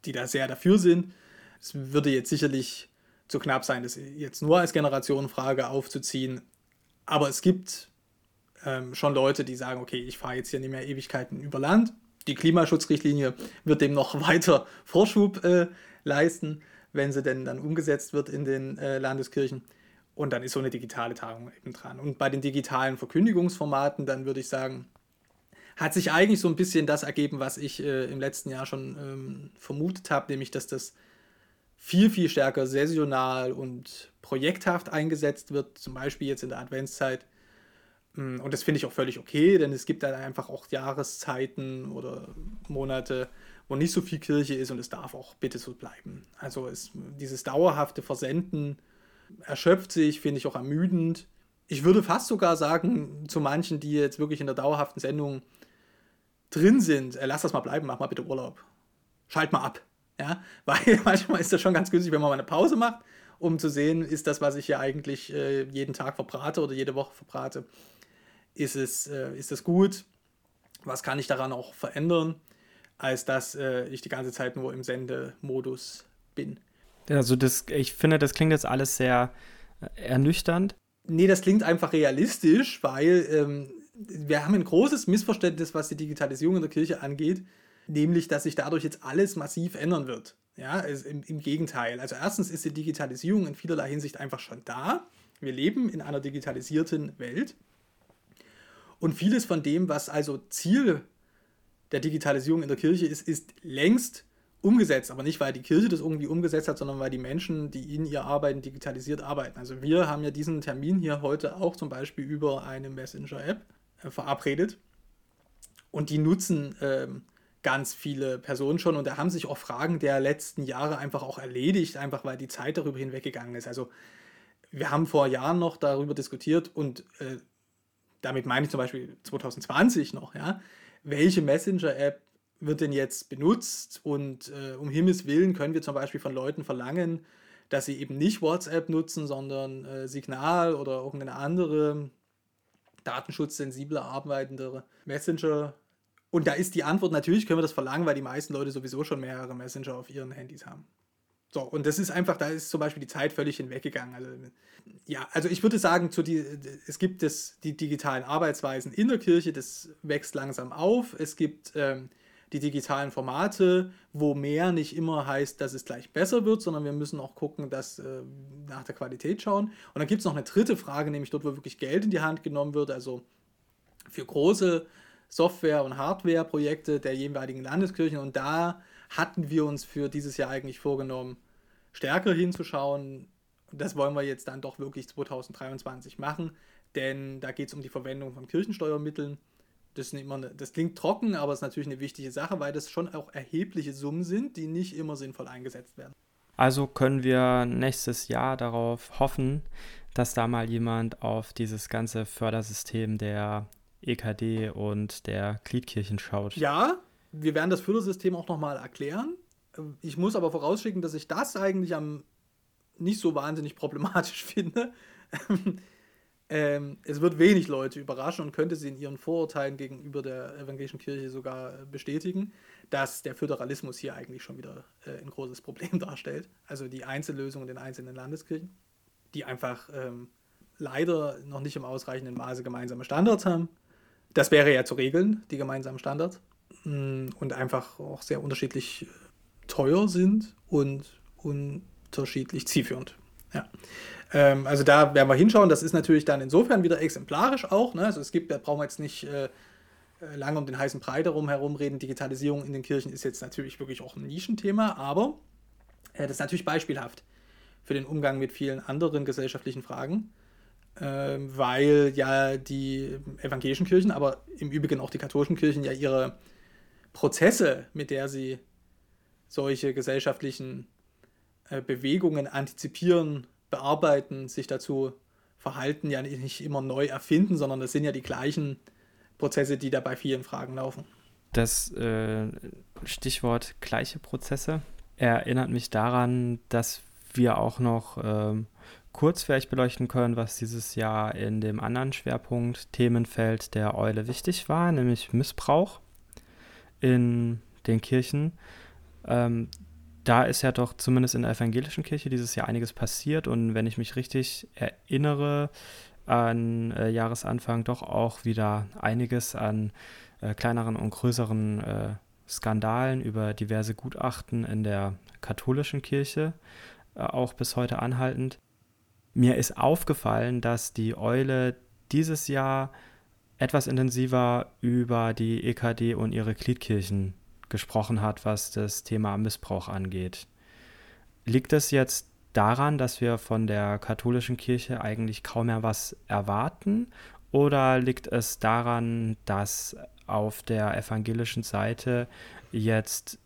die da sehr dafür sind. Es würde jetzt sicherlich zu knapp sein, das jetzt nur als Generationenfrage aufzuziehen. Aber es gibt ähm, schon Leute, die sagen, okay, ich fahre jetzt hier nicht mehr Ewigkeiten über Land, Die Klimaschutzrichtlinie wird dem noch [laughs] weiter Vorschub äh, leisten, wenn sie denn dann umgesetzt wird in den äh, Landeskirchen. Und dann ist so eine digitale Tagung eben dran. Und bei den digitalen Verkündigungsformaten, dann würde ich sagen, hat sich eigentlich so ein bisschen das ergeben, was ich äh, im letzten Jahr schon ähm, vermutet habe, nämlich dass das viel, viel stärker saisonal und projekthaft eingesetzt wird, zum Beispiel jetzt in der Adventszeit. Mm, und das finde ich auch völlig okay, denn es gibt dann einfach auch Jahreszeiten oder Monate, wo nicht so viel Kirche ist und es darf auch bitte so bleiben. Also es, dieses dauerhafte Versenden erschöpft sich, finde ich auch ermüdend. Ich würde fast sogar sagen, zu manchen, die jetzt wirklich in der dauerhaften Sendung drin sind, äh, lass das mal bleiben, mach mal bitte Urlaub. Schalt mal ab. Ja, [laughs] weil manchmal ist das schon ganz günstig, wenn man mal eine Pause macht, um zu sehen, ist das, was ich hier eigentlich äh, jeden Tag verbrate oder jede Woche verbrate, ist es, äh, ist es gut? Was kann ich daran auch verändern, als dass äh, ich die ganze Zeit nur im Sendemodus bin? Also das, ich finde, das klingt jetzt alles sehr äh, ernüchternd. Nee, das klingt einfach realistisch, weil ähm, wir haben ein großes Missverständnis, was die Digitalisierung in der Kirche angeht, nämlich, dass sich dadurch jetzt alles massiv ändern wird. Ja, im, im Gegenteil. Also erstens ist die Digitalisierung in vielerlei Hinsicht einfach schon da. Wir leben in einer digitalisierten Welt. Und vieles von dem, was also Ziel der Digitalisierung in der Kirche ist, ist längst umgesetzt. Aber nicht, weil die Kirche das irgendwie umgesetzt hat, sondern weil die Menschen, die in ihr arbeiten, digitalisiert arbeiten. Also wir haben ja diesen Termin hier heute auch zum Beispiel über eine Messenger-App äh, verabredet. Und die nutzen ähm, ganz viele Personen schon. Und da haben sich auch Fragen der letzten Jahre einfach auch erledigt, einfach weil die Zeit darüber hinweggegangen ist. Also wir haben vor Jahren noch darüber diskutiert und äh, damit meine ich zum Beispiel 2020 noch, ja, welche Messenger-App wird denn jetzt benutzt und äh, um Himmels Willen können wir zum Beispiel von Leuten verlangen, dass sie eben nicht WhatsApp nutzen, sondern äh, Signal oder irgendeine andere datenschutzsensible arbeitende Messenger. Und da ist die Antwort, natürlich können wir das verlangen, weil die meisten Leute sowieso schon mehrere Messenger auf ihren Handys haben. So, und das ist einfach, da ist zum Beispiel die Zeit völlig hinweggegangen. Also, ja, also ich würde sagen, zu die, es gibt das, die digitalen Arbeitsweisen in der Kirche, das wächst langsam auf. Es gibt ähm, die digitalen Formate, wo mehr nicht immer heißt, dass es gleich besser wird, sondern wir müssen auch gucken, dass äh, nach der Qualität schauen. Und dann gibt es noch eine dritte Frage, nämlich dort, wo wirklich Geld in die Hand genommen wird, also für große Software- und Hardware-Projekte der jeweiligen Landeskirchen. Und da hatten wir uns für dieses Jahr eigentlich vorgenommen, stärker hinzuschauen. Das wollen wir jetzt dann doch wirklich 2023 machen, denn da geht es um die Verwendung von Kirchensteuermitteln. Das, eine, das klingt trocken, aber es ist natürlich eine wichtige Sache, weil das schon auch erhebliche Summen sind, die nicht immer sinnvoll eingesetzt werden. Also können wir nächstes Jahr darauf hoffen, dass da mal jemand auf dieses ganze Fördersystem der EKD und der Gliedkirchen schaut. Ja, wir werden das Fördersystem auch nochmal erklären. Ich muss aber vorausschicken, dass ich das eigentlich am nicht so wahnsinnig problematisch [laughs] finde. Ähm, es wird wenig Leute überraschen und könnte sie in ihren Vorurteilen gegenüber der evangelischen Kirche sogar äh, bestätigen, dass der Föderalismus hier eigentlich schon wieder äh, ein großes Problem [laughs] darstellt. Also die Einzellösung in den einzelnen Landeskirchen, die einfach ähm, leider noch nicht im ausreichenden Maße gemeinsame Standards haben. Das wäre ja zu regeln, die gemeinsamen Standards. Mm, und einfach auch sehr unterschiedlich äh, teuer sind und unterschiedlich zielführend. Ja. Ähm, also da werden wir hinschauen. Das ist natürlich dann insofern wieder exemplarisch auch. Ne? Also es gibt, da brauchen wir jetzt nicht äh, äh, lange um den heißen Brei darum herumreden. Digitalisierung in den Kirchen ist jetzt natürlich wirklich auch ein Nischenthema, aber äh, das ist natürlich beispielhaft für den Umgang mit vielen anderen gesellschaftlichen Fragen, äh, weil ja die evangelischen Kirchen, aber im Übrigen auch die katholischen Kirchen ja ihre Prozesse, mit der sie solche gesellschaftlichen äh, Bewegungen antizipieren bearbeiten, sich dazu verhalten, ja nicht immer neu erfinden, sondern das sind ja die gleichen Prozesse, die da bei vielen Fragen laufen. Das äh, Stichwort gleiche Prozesse erinnert mich daran, dass wir auch noch ähm, kurz vielleicht beleuchten können, was dieses Jahr in dem anderen Schwerpunkt Themenfeld der Eule wichtig war, nämlich Missbrauch in den Kirchen. Ähm, da ist ja doch zumindest in der evangelischen Kirche dieses Jahr einiges passiert und wenn ich mich richtig erinnere, an äh, Jahresanfang doch auch wieder einiges an äh, kleineren und größeren äh, Skandalen, über diverse Gutachten in der katholischen Kirche, äh, auch bis heute anhaltend. Mir ist aufgefallen, dass die Eule dieses Jahr etwas intensiver über die EKD und ihre Gliedkirchen gesprochen hat, was das Thema Missbrauch angeht. Liegt es jetzt daran, dass wir von der katholischen Kirche eigentlich kaum mehr was erwarten? Oder liegt es daran, dass auf der evangelischen Seite jetzt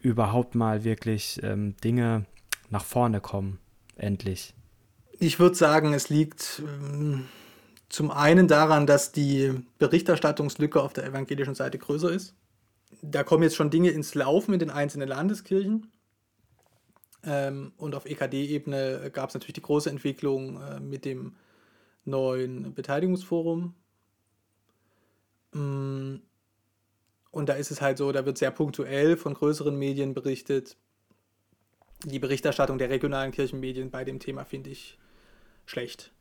überhaupt mal wirklich ähm, Dinge nach vorne kommen, endlich? Ich würde sagen, es liegt ähm, zum einen daran, dass die Berichterstattungslücke auf der evangelischen Seite größer ist. Da kommen jetzt schon Dinge ins Laufen in den einzelnen Landeskirchen. Ähm, und auf EKD-Ebene gab es natürlich die große Entwicklung äh, mit dem neuen Beteiligungsforum. Mm, und da ist es halt so, da wird sehr punktuell von größeren Medien berichtet. Die Berichterstattung der regionalen Kirchenmedien bei dem Thema finde ich schlecht.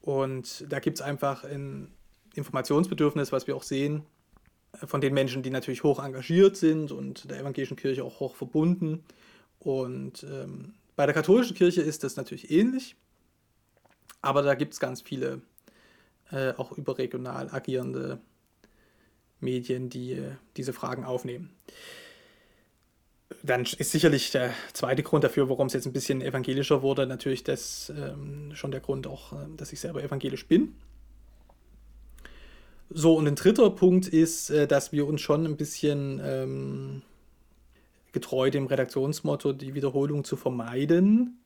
Und da gibt es einfach ein Informationsbedürfnis, was wir auch sehen, von den Menschen, die natürlich hoch engagiert sind und der evangelischen Kirche auch hoch verbunden. Und ähm, bei der katholischen Kirche ist das natürlich ähnlich, aber da gibt es ganz viele äh, auch überregional agierende Medien, die äh, diese Fragen aufnehmen. Dann ist sicherlich der zweite Grund dafür, warum es jetzt ein bisschen evangelischer wurde, natürlich das ähm, schon der Grund auch, äh, dass ich selber evangelisch bin. So, und ein dritter Punkt ist, äh, dass wir uns schon ein bisschen ähm, getreu dem Redaktionsmotto, die Wiederholung zu vermeiden,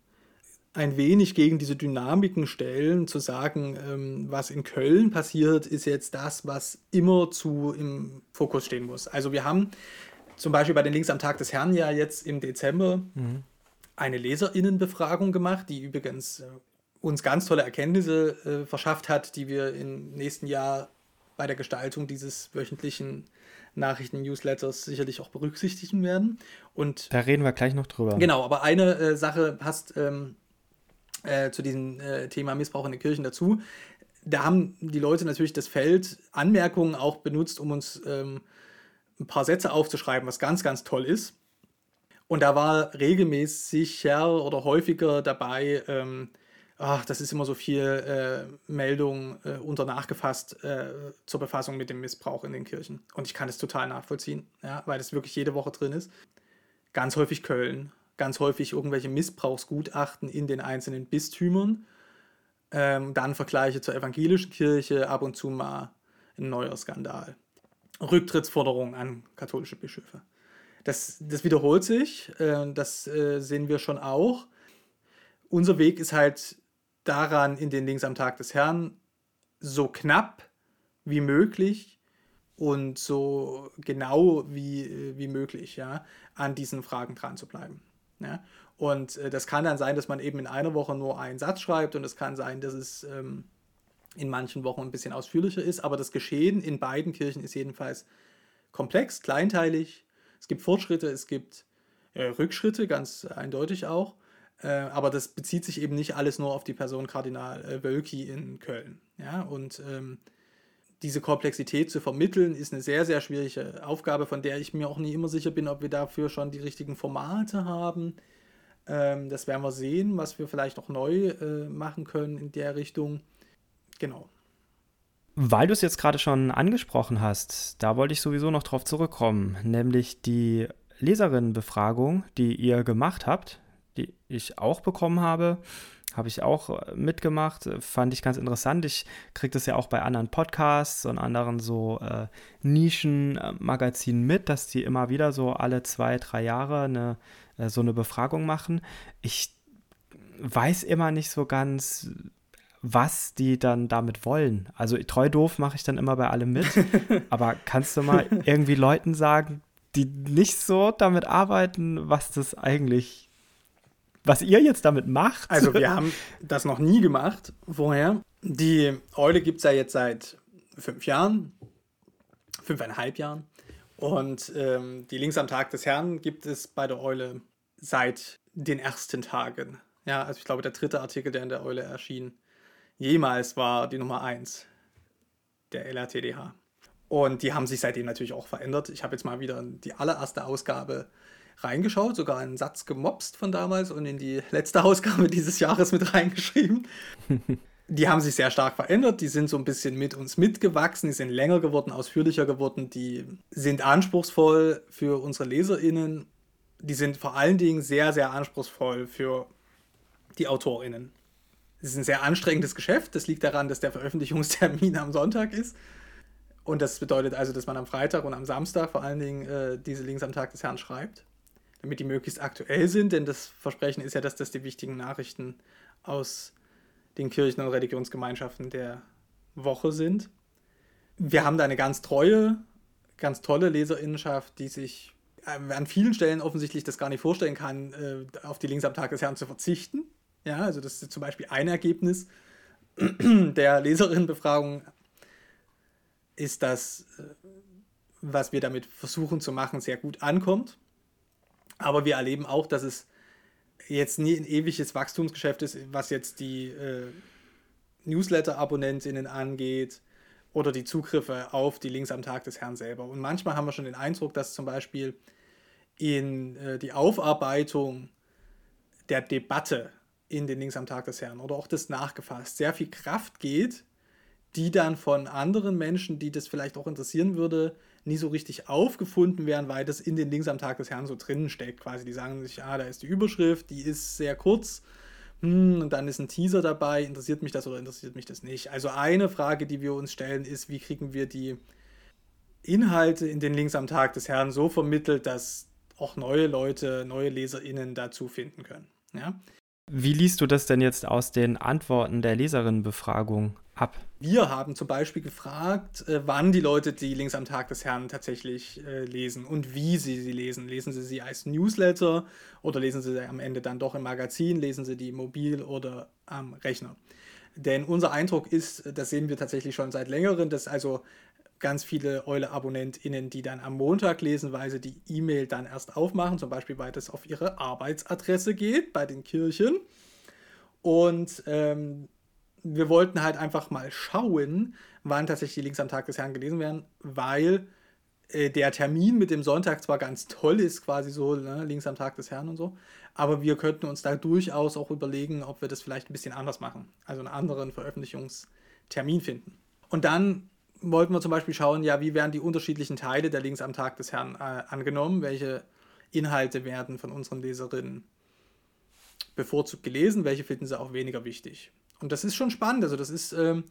ein wenig gegen diese Dynamiken stellen, zu sagen, ähm, was in Köln passiert, ist jetzt das, was immer zu im Fokus stehen muss. Also wir haben zum Beispiel bei den Links am Tag des Herrn ja jetzt im Dezember mhm. eine Leserinnenbefragung gemacht, die übrigens äh, uns ganz tolle Erkenntnisse äh, verschafft hat, die wir im nächsten Jahr bei der Gestaltung dieses wöchentlichen Nachrichten-Newsletters sicherlich auch berücksichtigen werden. Und da reden wir gleich noch drüber. Genau, aber eine äh, Sache passt ähm, äh, zu diesem äh, Thema Missbrauch in den Kirchen dazu. Da haben die Leute natürlich das Feld Anmerkungen auch benutzt, um uns ähm, ein paar Sätze aufzuschreiben, was ganz, ganz toll ist. Und da war regelmäßiger oder häufiger dabei, ähm, ach, das ist immer so viel äh, Meldung äh, unter nachgefasst äh, zur Befassung mit dem Missbrauch in den Kirchen. Und ich kann das total nachvollziehen, ja, weil das wirklich jede Woche drin ist. Ganz häufig Köln, ganz häufig irgendwelche Missbrauchsgutachten in den einzelnen Bistümern. Ähm, dann Vergleiche zur evangelischen Kirche, ab und zu mal ein neuer Skandal. Rücktrittsforderungen an katholische Bischöfe. Das, das wiederholt sich, äh, das äh, sehen wir schon auch. Unser Weg ist halt daran, in den Links am Tag des Herrn so knapp wie möglich und so genau wie, wie möglich ja, an diesen Fragen dran zu bleiben. Ja? Und äh, das kann dann sein, dass man eben in einer Woche nur einen Satz schreibt und es kann sein, dass es ähm, in manchen Wochen ein bisschen ausführlicher ist, aber das Geschehen in beiden Kirchen ist jedenfalls komplex, kleinteilig. Es gibt Fortschritte, es gibt äh, Rückschritte, ganz eindeutig auch. Äh, aber das bezieht sich eben nicht alles nur auf die Person Kardinal äh, Wölki in Köln. Ja? Und ähm, diese Komplexität zu vermitteln, ist eine sehr, sehr schwierige Aufgabe, von der ich mir auch nie immer sicher bin, ob wir dafür schon die richtigen Formate haben. Ähm, das werden wir sehen, was wir vielleicht auch neu äh, machen können in der Richtung. Genau. Weil du es jetzt gerade schon angesprochen hast, da wollte ich sowieso noch drauf zurückkommen, nämlich die Leserinnenbefragung, die ihr gemacht habt, die ich auch bekommen habe, habe ich auch äh, mitgemacht, fand ich ganz interessant. Ich kriege das ja auch bei anderen Podcasts und anderen so äh, Nischenmagazinen mit, dass die immer wieder so alle zwei, drei Jahre eine, äh, so eine Befragung machen. Ich weiß immer nicht so ganz, was die dann damit wollen. Also treu doof mache ich dann immer bei allem mit. [laughs] aber kannst du mal irgendwie Leuten sagen, die nicht so damit arbeiten, was das eigentlich, was ihr jetzt damit macht? Also wir [laughs] haben das noch nie gemacht vorher. Die Eule gibt es ja jetzt seit fünf Jahren, fünfeinhalb Jahren. Und ähm, die Links am Tag des Herrn gibt es bei der Eule seit den ersten Tagen. Ja, also ich glaube, der dritte Artikel, der in der Eule erschien, jemals war die Nummer 1 der LRTDH. Und die haben sich seitdem natürlich auch verändert. Ich habe jetzt mal wieder die allererste Ausgabe reingeschaut, sogar einen Satz gemobst von damals und in die letzte [laughs] Ausgabe dieses Jahres mit reingeschrieben. [laughs] die haben sich sehr stark verändert, die sind so ein bisschen mit uns mitgewachsen, die sind länger geworden, ausführlicher geworden, die sind anspruchsvoll für unsere LeserInnen, die sind vor allen Dingen sehr, sehr anspruchsvoll für die AutorInnen. Es ist ein sehr anstrengendes Geschäft, das liegt daran, dass der Veröffentlichungstermin [laughs] am Sonntag ist. Und das bedeutet also, dass man am Freitag und am Samstag vor allen Dingen äh, diese Links am Tag des Herrn schreibt, damit die möglichst aktuell sind, denn das Versprechen ist ja, dass das die wichtigen Nachrichten aus den Kirchen und Religionsgemeinschaften der Woche sind. Wir haben da eine ganz treue, ganz tolle Leserinnenschaft, die sich äh, an vielen Stellen offensichtlich das gar nicht vorstellen kann, äh, auf die Links am Tag des Herrn zu verzichten. Ja, also das ist zum Beispiel ein Ergebnis [clears throat] der Leserinnenbefragung, ist, dass äh, was wir damit versuchen zu machen, sehr gut ankommt. Aber wir erleben auch, dass es jetzt nie ein ewiges Wachstumsgeschäft ist, was jetzt die äh, Newsletter-Abonnentinnen angeht oder die Zugriffe auf die Links am Tag des Herrn selber. Und manchmal haben wir schon den Eindruck, dass zum Beispiel in äh, die Aufarbeitung der Debatte in den Links am Tag des Herrn oder auch das nachgefasst sehr viel Kraft geht, die dann von anderen Menschen, die das vielleicht auch interessieren würde, nie so richtig aufgefunden werden, weil das in den Links am Tag des Herrn so drinnen steckt. Quasi, die sagen sich, ah, da ist die Überschrift, die ist sehr kurz, hm, und dann ist ein Teaser dabei, interessiert mich das oder interessiert mich das nicht? Also eine Frage, die wir uns stellen, ist, wie kriegen wir die Inhalte in den Links am Tag des Herrn so vermittelt, dass auch neue Leute, neue LeserInnen dazu finden können. Ja? Wie liest du das denn jetzt aus den Antworten der Leserinnenbefragung ab? Wir haben zum Beispiel gefragt, äh, wann die Leute die Links am Tag des Herrn tatsächlich äh, lesen und wie sie sie lesen. Lesen sie sie als Newsletter oder lesen sie sie am Ende dann doch im Magazin, lesen sie die mobil oder am Rechner. Denn unser Eindruck ist, das sehen wir tatsächlich schon seit längerem, dass also ganz viele Eule-AbonnentInnen, die dann am Montag lesen, weil sie die E-Mail dann erst aufmachen, zum Beispiel, weil das auf ihre Arbeitsadresse geht bei den Kirchen. Und ähm, wir wollten halt einfach mal schauen, wann tatsächlich die Links am Tag des Herrn gelesen werden, weil äh, der Termin mit dem Sonntag zwar ganz toll ist, quasi so ne, links am Tag des Herrn und so, aber wir könnten uns da durchaus auch überlegen, ob wir das vielleicht ein bisschen anders machen, also einen anderen Veröffentlichungstermin finden. Und dann wollten wir zum Beispiel schauen, ja, wie werden die unterschiedlichen Teile der Links am Tag des Herrn äh, angenommen, welche Inhalte werden von unseren Leserinnen bevorzugt gelesen, welche finden sie auch weniger wichtig. Und das ist schon spannend, also das ist, ähm,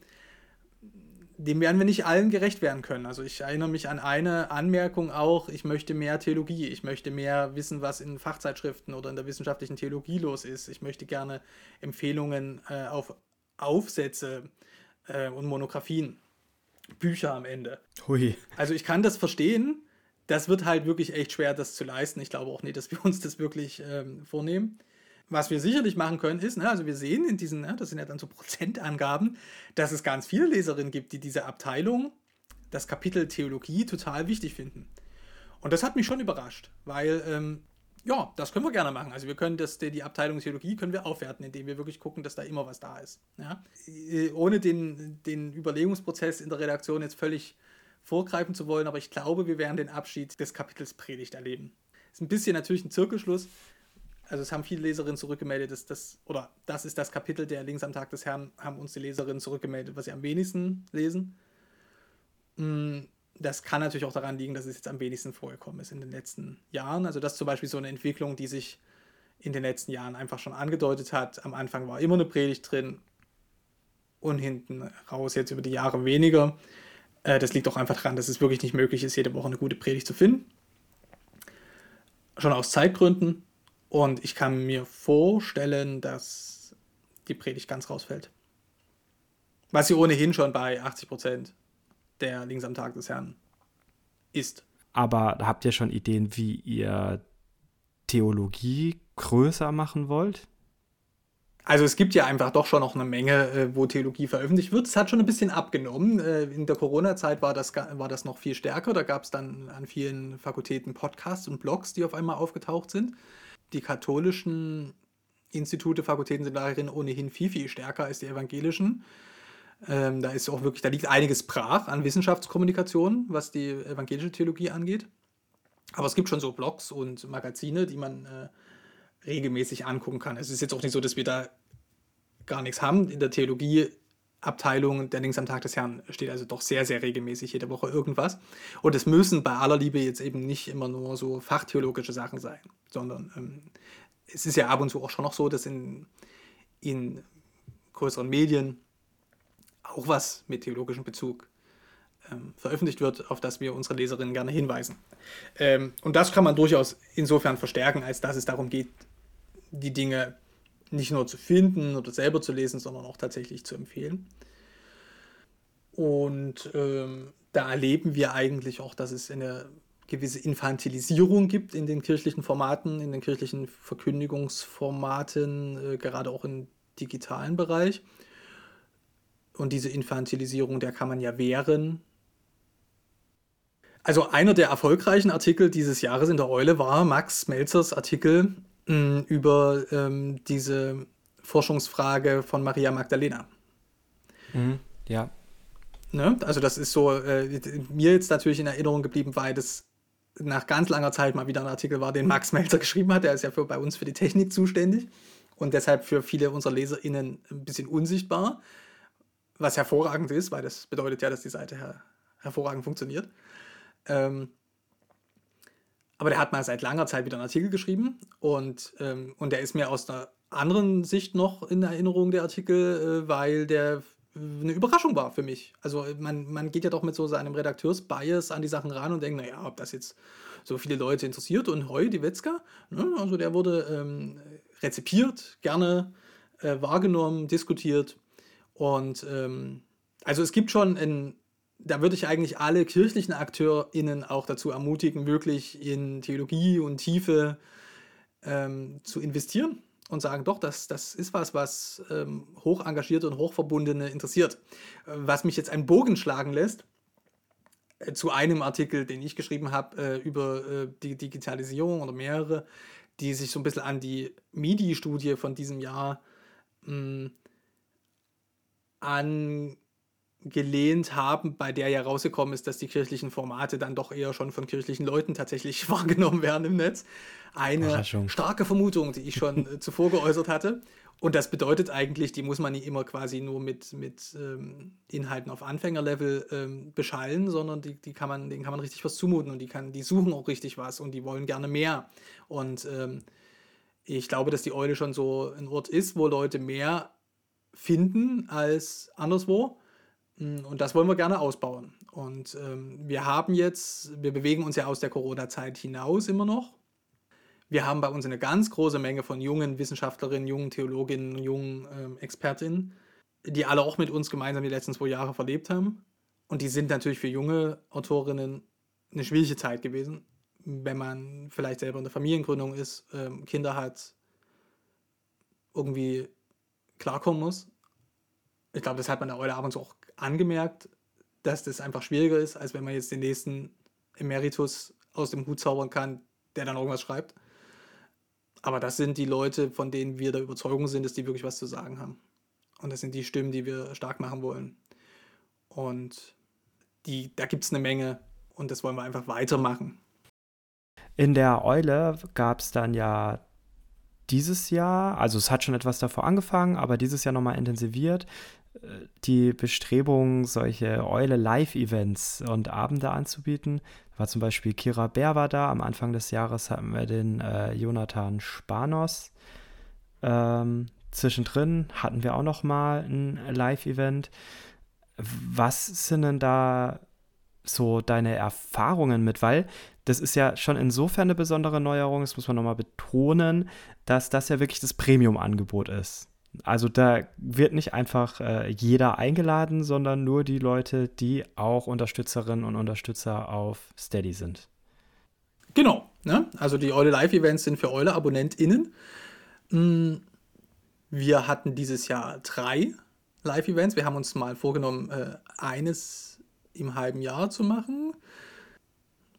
dem werden wir nicht allen gerecht werden können. Also ich erinnere mich an eine Anmerkung auch, ich möchte mehr Theologie, ich möchte mehr wissen, was in Fachzeitschriften oder in der wissenschaftlichen Theologie los ist. Ich möchte gerne Empfehlungen äh, auf Aufsätze äh, und Monographien Bücher am Ende. Hui. Also ich kann das verstehen. Das wird halt wirklich echt schwer, das zu leisten. Ich glaube auch nicht, dass wir [laughs] uns das wirklich ähm, vornehmen. Was wir sicherlich machen können, ist, ne, also wir sehen in diesen, ne, das sind ja dann so [laughs] Prozentangaben, dass es ganz viele Leserinnen gibt, die diese Abteilung, das Kapitel Theologie, total wichtig finden. Und das hat mich schon überrascht, weil ähm, ja, das können wir gerne machen. Also wir können das, die Abteilung Theologie können wir aufwerten, indem wir wirklich gucken, dass da immer was da ist. Ja? Äh, ohne den, den Überlegungsprozess in der Redaktion jetzt völlig vorgreifen zu wollen, aber ich glaube, wir werden den Abschied des Kapitels Predigt erleben. Ist ein bisschen natürlich ein Zirkelschluss. Also es haben viele Leserinnen zurückgemeldet, dass das, oder das ist das Kapitel der Links am Tag des Herrn, haben uns die Leserinnen zurückgemeldet, was sie am wenigsten lesen. Das kann natürlich auch daran liegen, dass es jetzt am wenigsten vorgekommen ist in den letzten Jahren. Also das ist zum Beispiel so eine Entwicklung, die sich in den letzten Jahren einfach schon angedeutet hat. Am Anfang war immer eine Predigt drin und hinten raus jetzt über die Jahre weniger. Äh, das liegt auch einfach daran, dass es wirklich nicht möglich ist, jede Woche eine gute Predigt zu finden. Schon aus Zeitgründen. Und ich kann mir vorstellen, dass die Predigt ganz rausfällt. Was sie ohnehin schon bei 80 Prozent der links am Tag des Herrn ist. Aber habt ihr schon Ideen, wie ihr Theologie größer machen wollt? Also es gibt ja einfach doch schon noch eine Menge, äh, wo Theologie veröffentlicht wird. Es hat schon ein bisschen abgenommen. Äh, in der Corona-Zeit war das, war das noch viel stärker. Da gab es dann an vielen Fakultäten Podcasts und Blogs, die auf einmal aufgetaucht sind. Die katholischen Institute, Fakultäten sind darin ohnehin viel, viel stärker als die evangelischen. Ähm, da ist auch wirklich, da liegt einiges brach an Wissenschaftskommunikation, was die evangelische Theologie angeht. Aber es gibt schon so Blogs und Magazine, die man äh, regelmäßig angucken kann. Es ist jetzt auch nicht so, dass wir da gar nichts haben. In der Theologieabteilung der Links am Tag des Herrn steht also doch sehr, sehr regelmäßig jede Woche irgendwas. Und es müssen bei aller Liebe jetzt eben nicht immer nur so fachtheologische Sachen sein, sondern ähm, es ist ja ab und zu auch schon noch so, dass in, in größeren Medien auch was mit theologischem Bezug ähm, veröffentlicht wird, auf das wir unsere Leserinnen gerne hinweisen. Ähm, und das kann man durchaus insofern verstärken, als dass es darum geht, die Dinge nicht nur zu finden oder selber zu lesen, sondern auch tatsächlich zu empfehlen. Und ähm, da erleben wir eigentlich auch, dass es eine gewisse Infantilisierung gibt in den kirchlichen Formaten, in den kirchlichen Verkündigungsformaten, äh, gerade auch im digitalen Bereich. Und diese Infantilisierung, der kann man ja wehren. Also einer der erfolgreichen Artikel dieses Jahres in der Eule war Max Melzers Artikel mh, mm, über ähm, diese Forschungsfrage von Maria Magdalena. Mhm, ja. Ne? Also das ist so äh, mir jetzt natürlich in Erinnerung geblieben, weil das nach ganz langer Zeit mal wieder ein Artikel war, den Max Melzer [laughs] geschrieben hat. Der ist ja für, bei uns für die Technik zuständig und deshalb für viele unserer LeserInnen ein bisschen unsichtbar, was hervorragend ist, weil das bedeutet ja, dass die Seite her hervorragend funktioniert. Ähm, aber der hat mal seit langer Zeit wieder einen Artikel geschrieben und, ähm, und der ist mir aus einer anderen Sicht noch in Erinnerung, der Artikel, äh, weil der eine Überraschung war für mich. Also man, man geht ja doch mit so seinem Redakteursbias an die Sachen ran und denkt, naja, ob das jetzt so viele Leute interessiert und Heu, die Wetzka, ne, also der wurde ähm, rezipiert, gerne äh, wahrgenommen, diskutiert und ähm, also es gibt schon ein, da würde ich eigentlich alle kirchlichen AkteurInnen auch dazu ermutigen, wirklich in Theologie und Tiefe ähm, zu investieren und sagen, doch, das, das ist was, was ähm, hoch engagierte und hochverbundene interessiert. Was mich jetzt einen Bogen schlagen lässt äh, zu einem Artikel, den ich geschrieben habe äh, über äh, die Digitalisierung oder mehrere, die sich so ein bisschen an die MIDI-Studie von diesem Jahr mh, an gelehnt haben, bei der ja rausgekommen ist, dass die kirchlichen Formate dann doch eher schon von kirchlichen Leuten tatsächlich [laughs] wahrgenommen werden im Netz. Eine starke Vermutung, die ich schon äh, zuvor geäußert hatte. Und das bedeutet eigentlich, die muss man nicht immer quasi nur mit, mit ähm, Inhalten auf Anfängerlevel ähm, beschallen, sondern die, die kann man, denen kann man richtig was zumuten und die, kann, die suchen auch richtig was und die wollen gerne mehr. Und ähm, ich glaube, dass die Eule schon so ein Ort ist, wo Leute mehr finden als anderswo hm, und das wollen wir gerne ausbauen. Und ähm, wir haben jetzt, wir bewegen uns ja aus der Corona-Zeit hinaus immer noch. Wir haben bei uns eine ganz große Menge von jungen Wissenschaftlerinnen, jungen Theologinnen, jungen ähm, Expertinnen, die alle auch mit uns gemeinsam die letzten zwei Jahre verlebt haben. Und die sind natürlich für junge Autorinnen eine schwierige Zeit gewesen, wenn man vielleicht selber in der Familiengründung ist, ähm, Kinder hat, irgendwie klarkommen muss. Ich glaube, das hat man der Eule abends auch angemerkt, dass das einfach schwieriger ist, als wenn man jetzt den nächsten Emeritus aus dem Hut zaubern kann, der dann irgendwas schreibt. Aber das sind die Leute, von denen wir der Überzeugung sind, dass die wirklich was zu sagen haben. Und das sind die Stimmen, die wir stark machen wollen. Und die, da gibt es eine Menge und das wollen wir einfach weitermachen. In der Eule gab es dann ja dieses Jahr, also es hat schon etwas davor angefangen, aber dieses Jahr nochmal intensiviert, die Bestrebung, solche Eule-Live-Events und Abende anzubieten. Da war zum Beispiel Kira Bär war da. Am Anfang des Jahres hatten wir den äh, Jonathan Spanos. Ähm, zwischendrin hatten wir auch noch mal ein Live-Event. Was sind denn da so deine Erfahrungen mit? Weil das ist ja schon insofern eine besondere Neuerung, das muss man nochmal betonen, dass das ja wirklich das Premium-Angebot ist. Also da wird nicht einfach äh, jeder eingeladen, sondern nur die Leute, die auch Unterstützerinnen und Unterstützer auf Steady sind. Genau. Ne? Also die Eule Live-Events sind für Eule-AbonnentInnen. Mm, wir hatten dieses Jahr drei Live-Events. Wir haben uns mal vorgenommen, äh, eines im halben Jahr zu machen.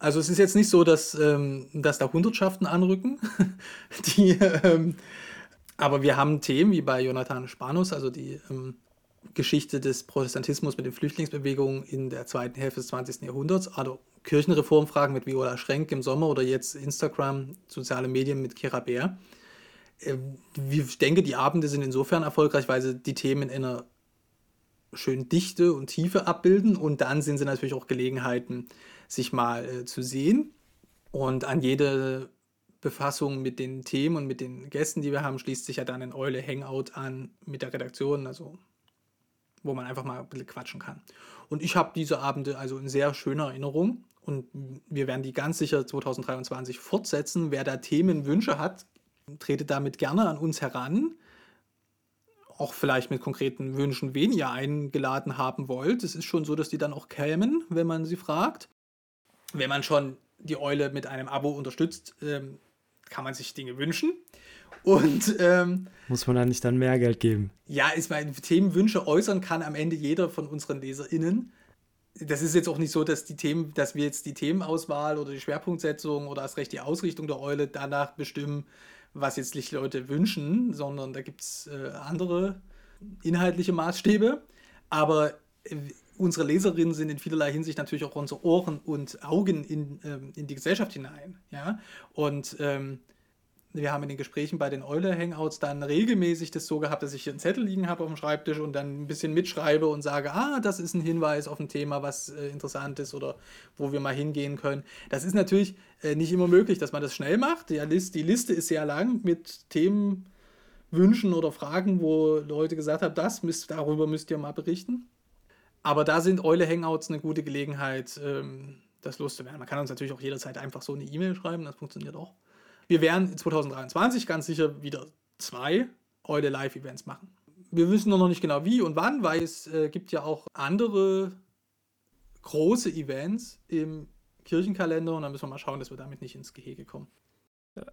Also es ist jetzt nicht so, dass, ähm, dass da Hundertschaften anrücken, [laughs] die ähm, aber wir haben Themen wie bei Jonathan Spanus, also die ähm, Geschichte des Protestantismus mit den Flüchtlingsbewegungen in der zweiten Hälfte des 20. Jahrhunderts, also Kirchenreformfragen mit Viola Schrenk im Sommer oder jetzt Instagram, soziale Medien mit Kira Bär. Ähm, ich denke, die Abende sind insofern erfolgreich, weil sie die Themen in einer schönen Dichte und Tiefe abbilden und dann sind sie natürlich auch Gelegenheiten, sich mal äh, zu sehen. Und an jede Befassung mit den Themen und mit den Gästen, die wir haben, schließt sich ja dann ein Eule Hangout an mit der Redaktion, also wo man einfach mal ein bisschen quatschen kann. Und ich habe diese Abende also in sehr schöner Erinnerung und wir werden die ganz sicher 2023 fortsetzen. Wer da Themenwünsche hat, tretet damit gerne an uns heran. Auch vielleicht mit konkreten Wünschen, wen ihr eingeladen haben wollt. Es ist schon so, dass die dann auch kämen, wenn man sie fragt. Wenn man schon die Eule mit einem Abo unterstützt, ähm, kann man sich Dinge wünschen. Und ähm, muss man da nicht dann mehr Geld geben? Ja, ist mein Themenwünsche äußern kann am Ende jeder von unseren LeserInnen. Das ist jetzt auch nicht so, dass die Themen, dass wir jetzt die Themenauswahl oder die Schwerpunktsetzung oder erst recht die Ausrichtung der Eule danach bestimmen, was jetzt die Leute wünschen, sondern da gibt es äh, andere inhaltliche Maßstäbe. Aber äh, unsere Leserinnen sind in vielerlei Hinsicht natürlich auch unsere Ohren und Augen in, ähm, in die Gesellschaft hinein. Ja? Und ähm, wir haben in den Gesprächen bei den Eule-Hangouts dann regelmäßig das so gehabt, dass ich hier einen Zettel liegen habe auf dem Schreibtisch und dann ein bisschen mitschreibe und sage, ah, das ist ein Hinweis auf ein Thema, was äh, interessant ist oder wo wir mal hingehen können. Das ist natürlich äh, nicht immer möglich, dass man das schnell macht. Die, List, die Liste ist sehr lang mit Themenwünschen oder Fragen, wo Leute gesagt haben, das müsst, darüber müsst ihr mal berichten. Aber da sind Eule-Hangouts eine gute Gelegenheit, ähm, das loszuwerden. Man kann uns natürlich auch jederzeit einfach so eine E-Mail schreiben, das funktioniert auch. Wir werden 2023 ganz sicher wieder zwei Eule Live-Events machen. Wir wissen noch nicht genau wie und wann, weil es äh, gibt ja auch andere große Events im Kirchenkalender und dann müssen wir mal schauen, dass wir damit nicht ins Gehege kommen.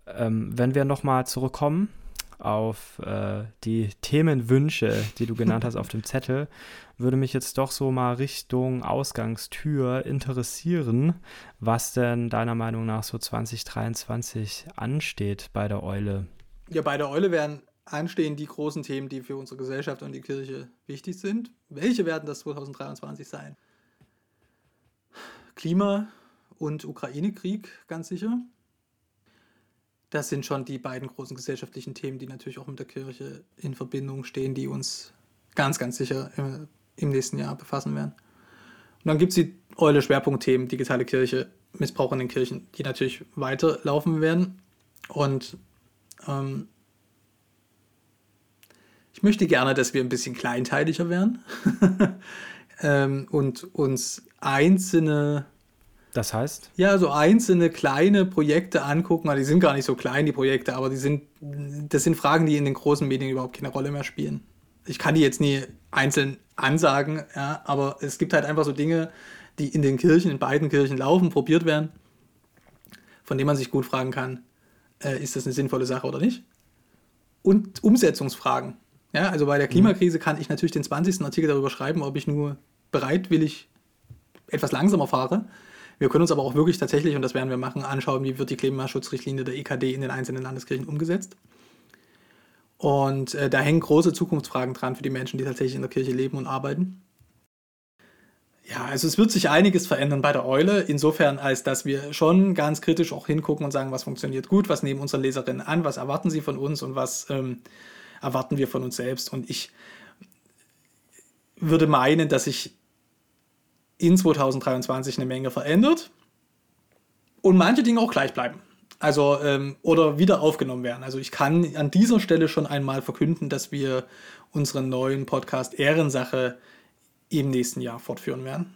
Ähm, wenn wir nochmal zurückkommen auf äh, die Themenwünsche, die du genannt hast [laughs] auf dem Zettel, würde mich jetzt doch so mal Richtung Ausgangstür interessieren, was denn deiner Meinung nach so 2023 ansteht bei der Eule. Ja, bei der Eule werden anstehen die großen Themen, die für unsere Gesellschaft und die Kirche wichtig sind. Welche werden das 2023 sein? Klima und Ukraine-Krieg, ganz sicher das sind schon die beiden großen gesellschaftlichen Themen, die natürlich auch mit der Kirche in Verbindung stehen, die uns ganz, ganz sicher im, im nächsten Jahr befassen werden. Und dann gibt es die Eule Schwerpunktthemen, digitale Kirche, Missbrauch in den Kirchen, die natürlich weiterlaufen werden. Und ähm, ich möchte gerne, dass wir ein bisschen kleinteiliger werden [laughs] ähm, und uns einzelne das heißt? Ja, so einzelne kleine Projekte angucken. Also die sind gar nicht so klein, die Projekte, aber die sind, das sind Fragen, die in den großen Medien überhaupt keine Rolle mehr spielen. Ich kann die jetzt nie einzeln ansagen, ja, aber es gibt halt einfach so Dinge, die in den Kirchen, in beiden Kirchen laufen, probiert werden, von denen man sich gut fragen kann, äh, ist das eine sinnvolle Sache oder nicht? Und Umsetzungsfragen. Ja, also bei der mhm. Klimakrise kann ich natürlich den 20. Artikel darüber schreiben, ob ich nur bereitwillig etwas langsamer fahre wir können uns aber auch wirklich tatsächlich, und das werden wir machen, anschauen, wie wird die Klimaschutzrichtlinie der EKD in den einzelnen Landeskirchen umgesetzt. Und äh, da hängen große Zukunftsfragen dran für die Menschen, die tatsächlich in der Kirche leben und arbeiten. Ja, also es wird sich einiges verändern bei der Eule, insofern als dass wir schon ganz kritisch auch hingucken und sagen, was funktioniert gut, was nehmen unsere Leserinnen an, was erwarten sie von uns und was ähm, erwarten wir von uns selbst. Und ich würde meinen, dass ich in 2023 eine Menge verändert und manche Dinge auch gleich bleiben. Also, ähm, oder wieder aufgenommen werden. Also, ich kann an dieser Stelle schon einmal verkünden, dass wir unseren neuen Podcast Ehrensache im nächsten Jahr fortführen werden.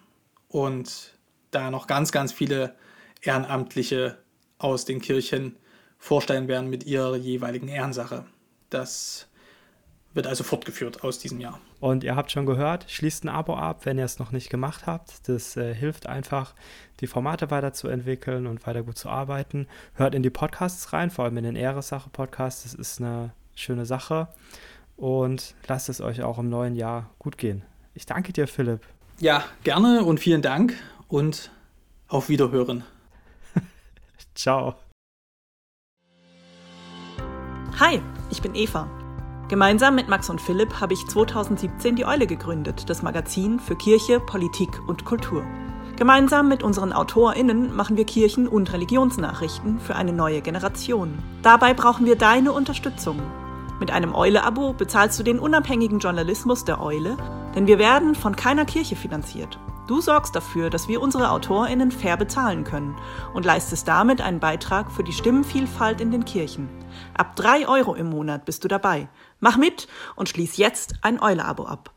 Und da noch ganz, ganz viele Ehrenamtliche aus den Kirchen vorstellen werden mit ihrer jeweiligen Ehrensache. Das wird also fortgeführt aus diesem Jahr. Und ihr habt schon gehört, schließt ein Abo ab, wenn ihr es noch nicht gemacht habt. Das äh, hilft einfach, die Formate weiterzuentwickeln und weiter gut zu arbeiten. Hört in die Podcasts rein, vor allem in den Ehre-Sache-Podcast. Das ist eine schöne Sache. Und lasst es euch auch im neuen Jahr gut gehen. Ich danke dir, Philipp. Ja, gerne und vielen Dank und auf Wiederhören. [laughs] Ciao. Hi, ich bin Eva. Gemeinsam mit Max und Philipp habe ich 2017 die Eule gegründet, das Magazin für Kirche, Politik und Kultur. Gemeinsam mit unseren AutorInnen machen wir Kirchen- und Religionsnachrichten für eine neue Generation. Dabei brauchen wir deine Unterstützung. Mit einem Eule-Abo bezahlst du den unabhängigen Journalismus der Eule, denn wir werden von keiner Kirche finanziert. Du sorgst dafür, dass wir unsere AutorInnen fair bezahlen können und leistest damit einen Beitrag für die Stimmenvielfalt in den Kirchen. Ab drei Euro im Monat bist du dabei. Mach mit und schließ jetzt ein Eule-Abo ab.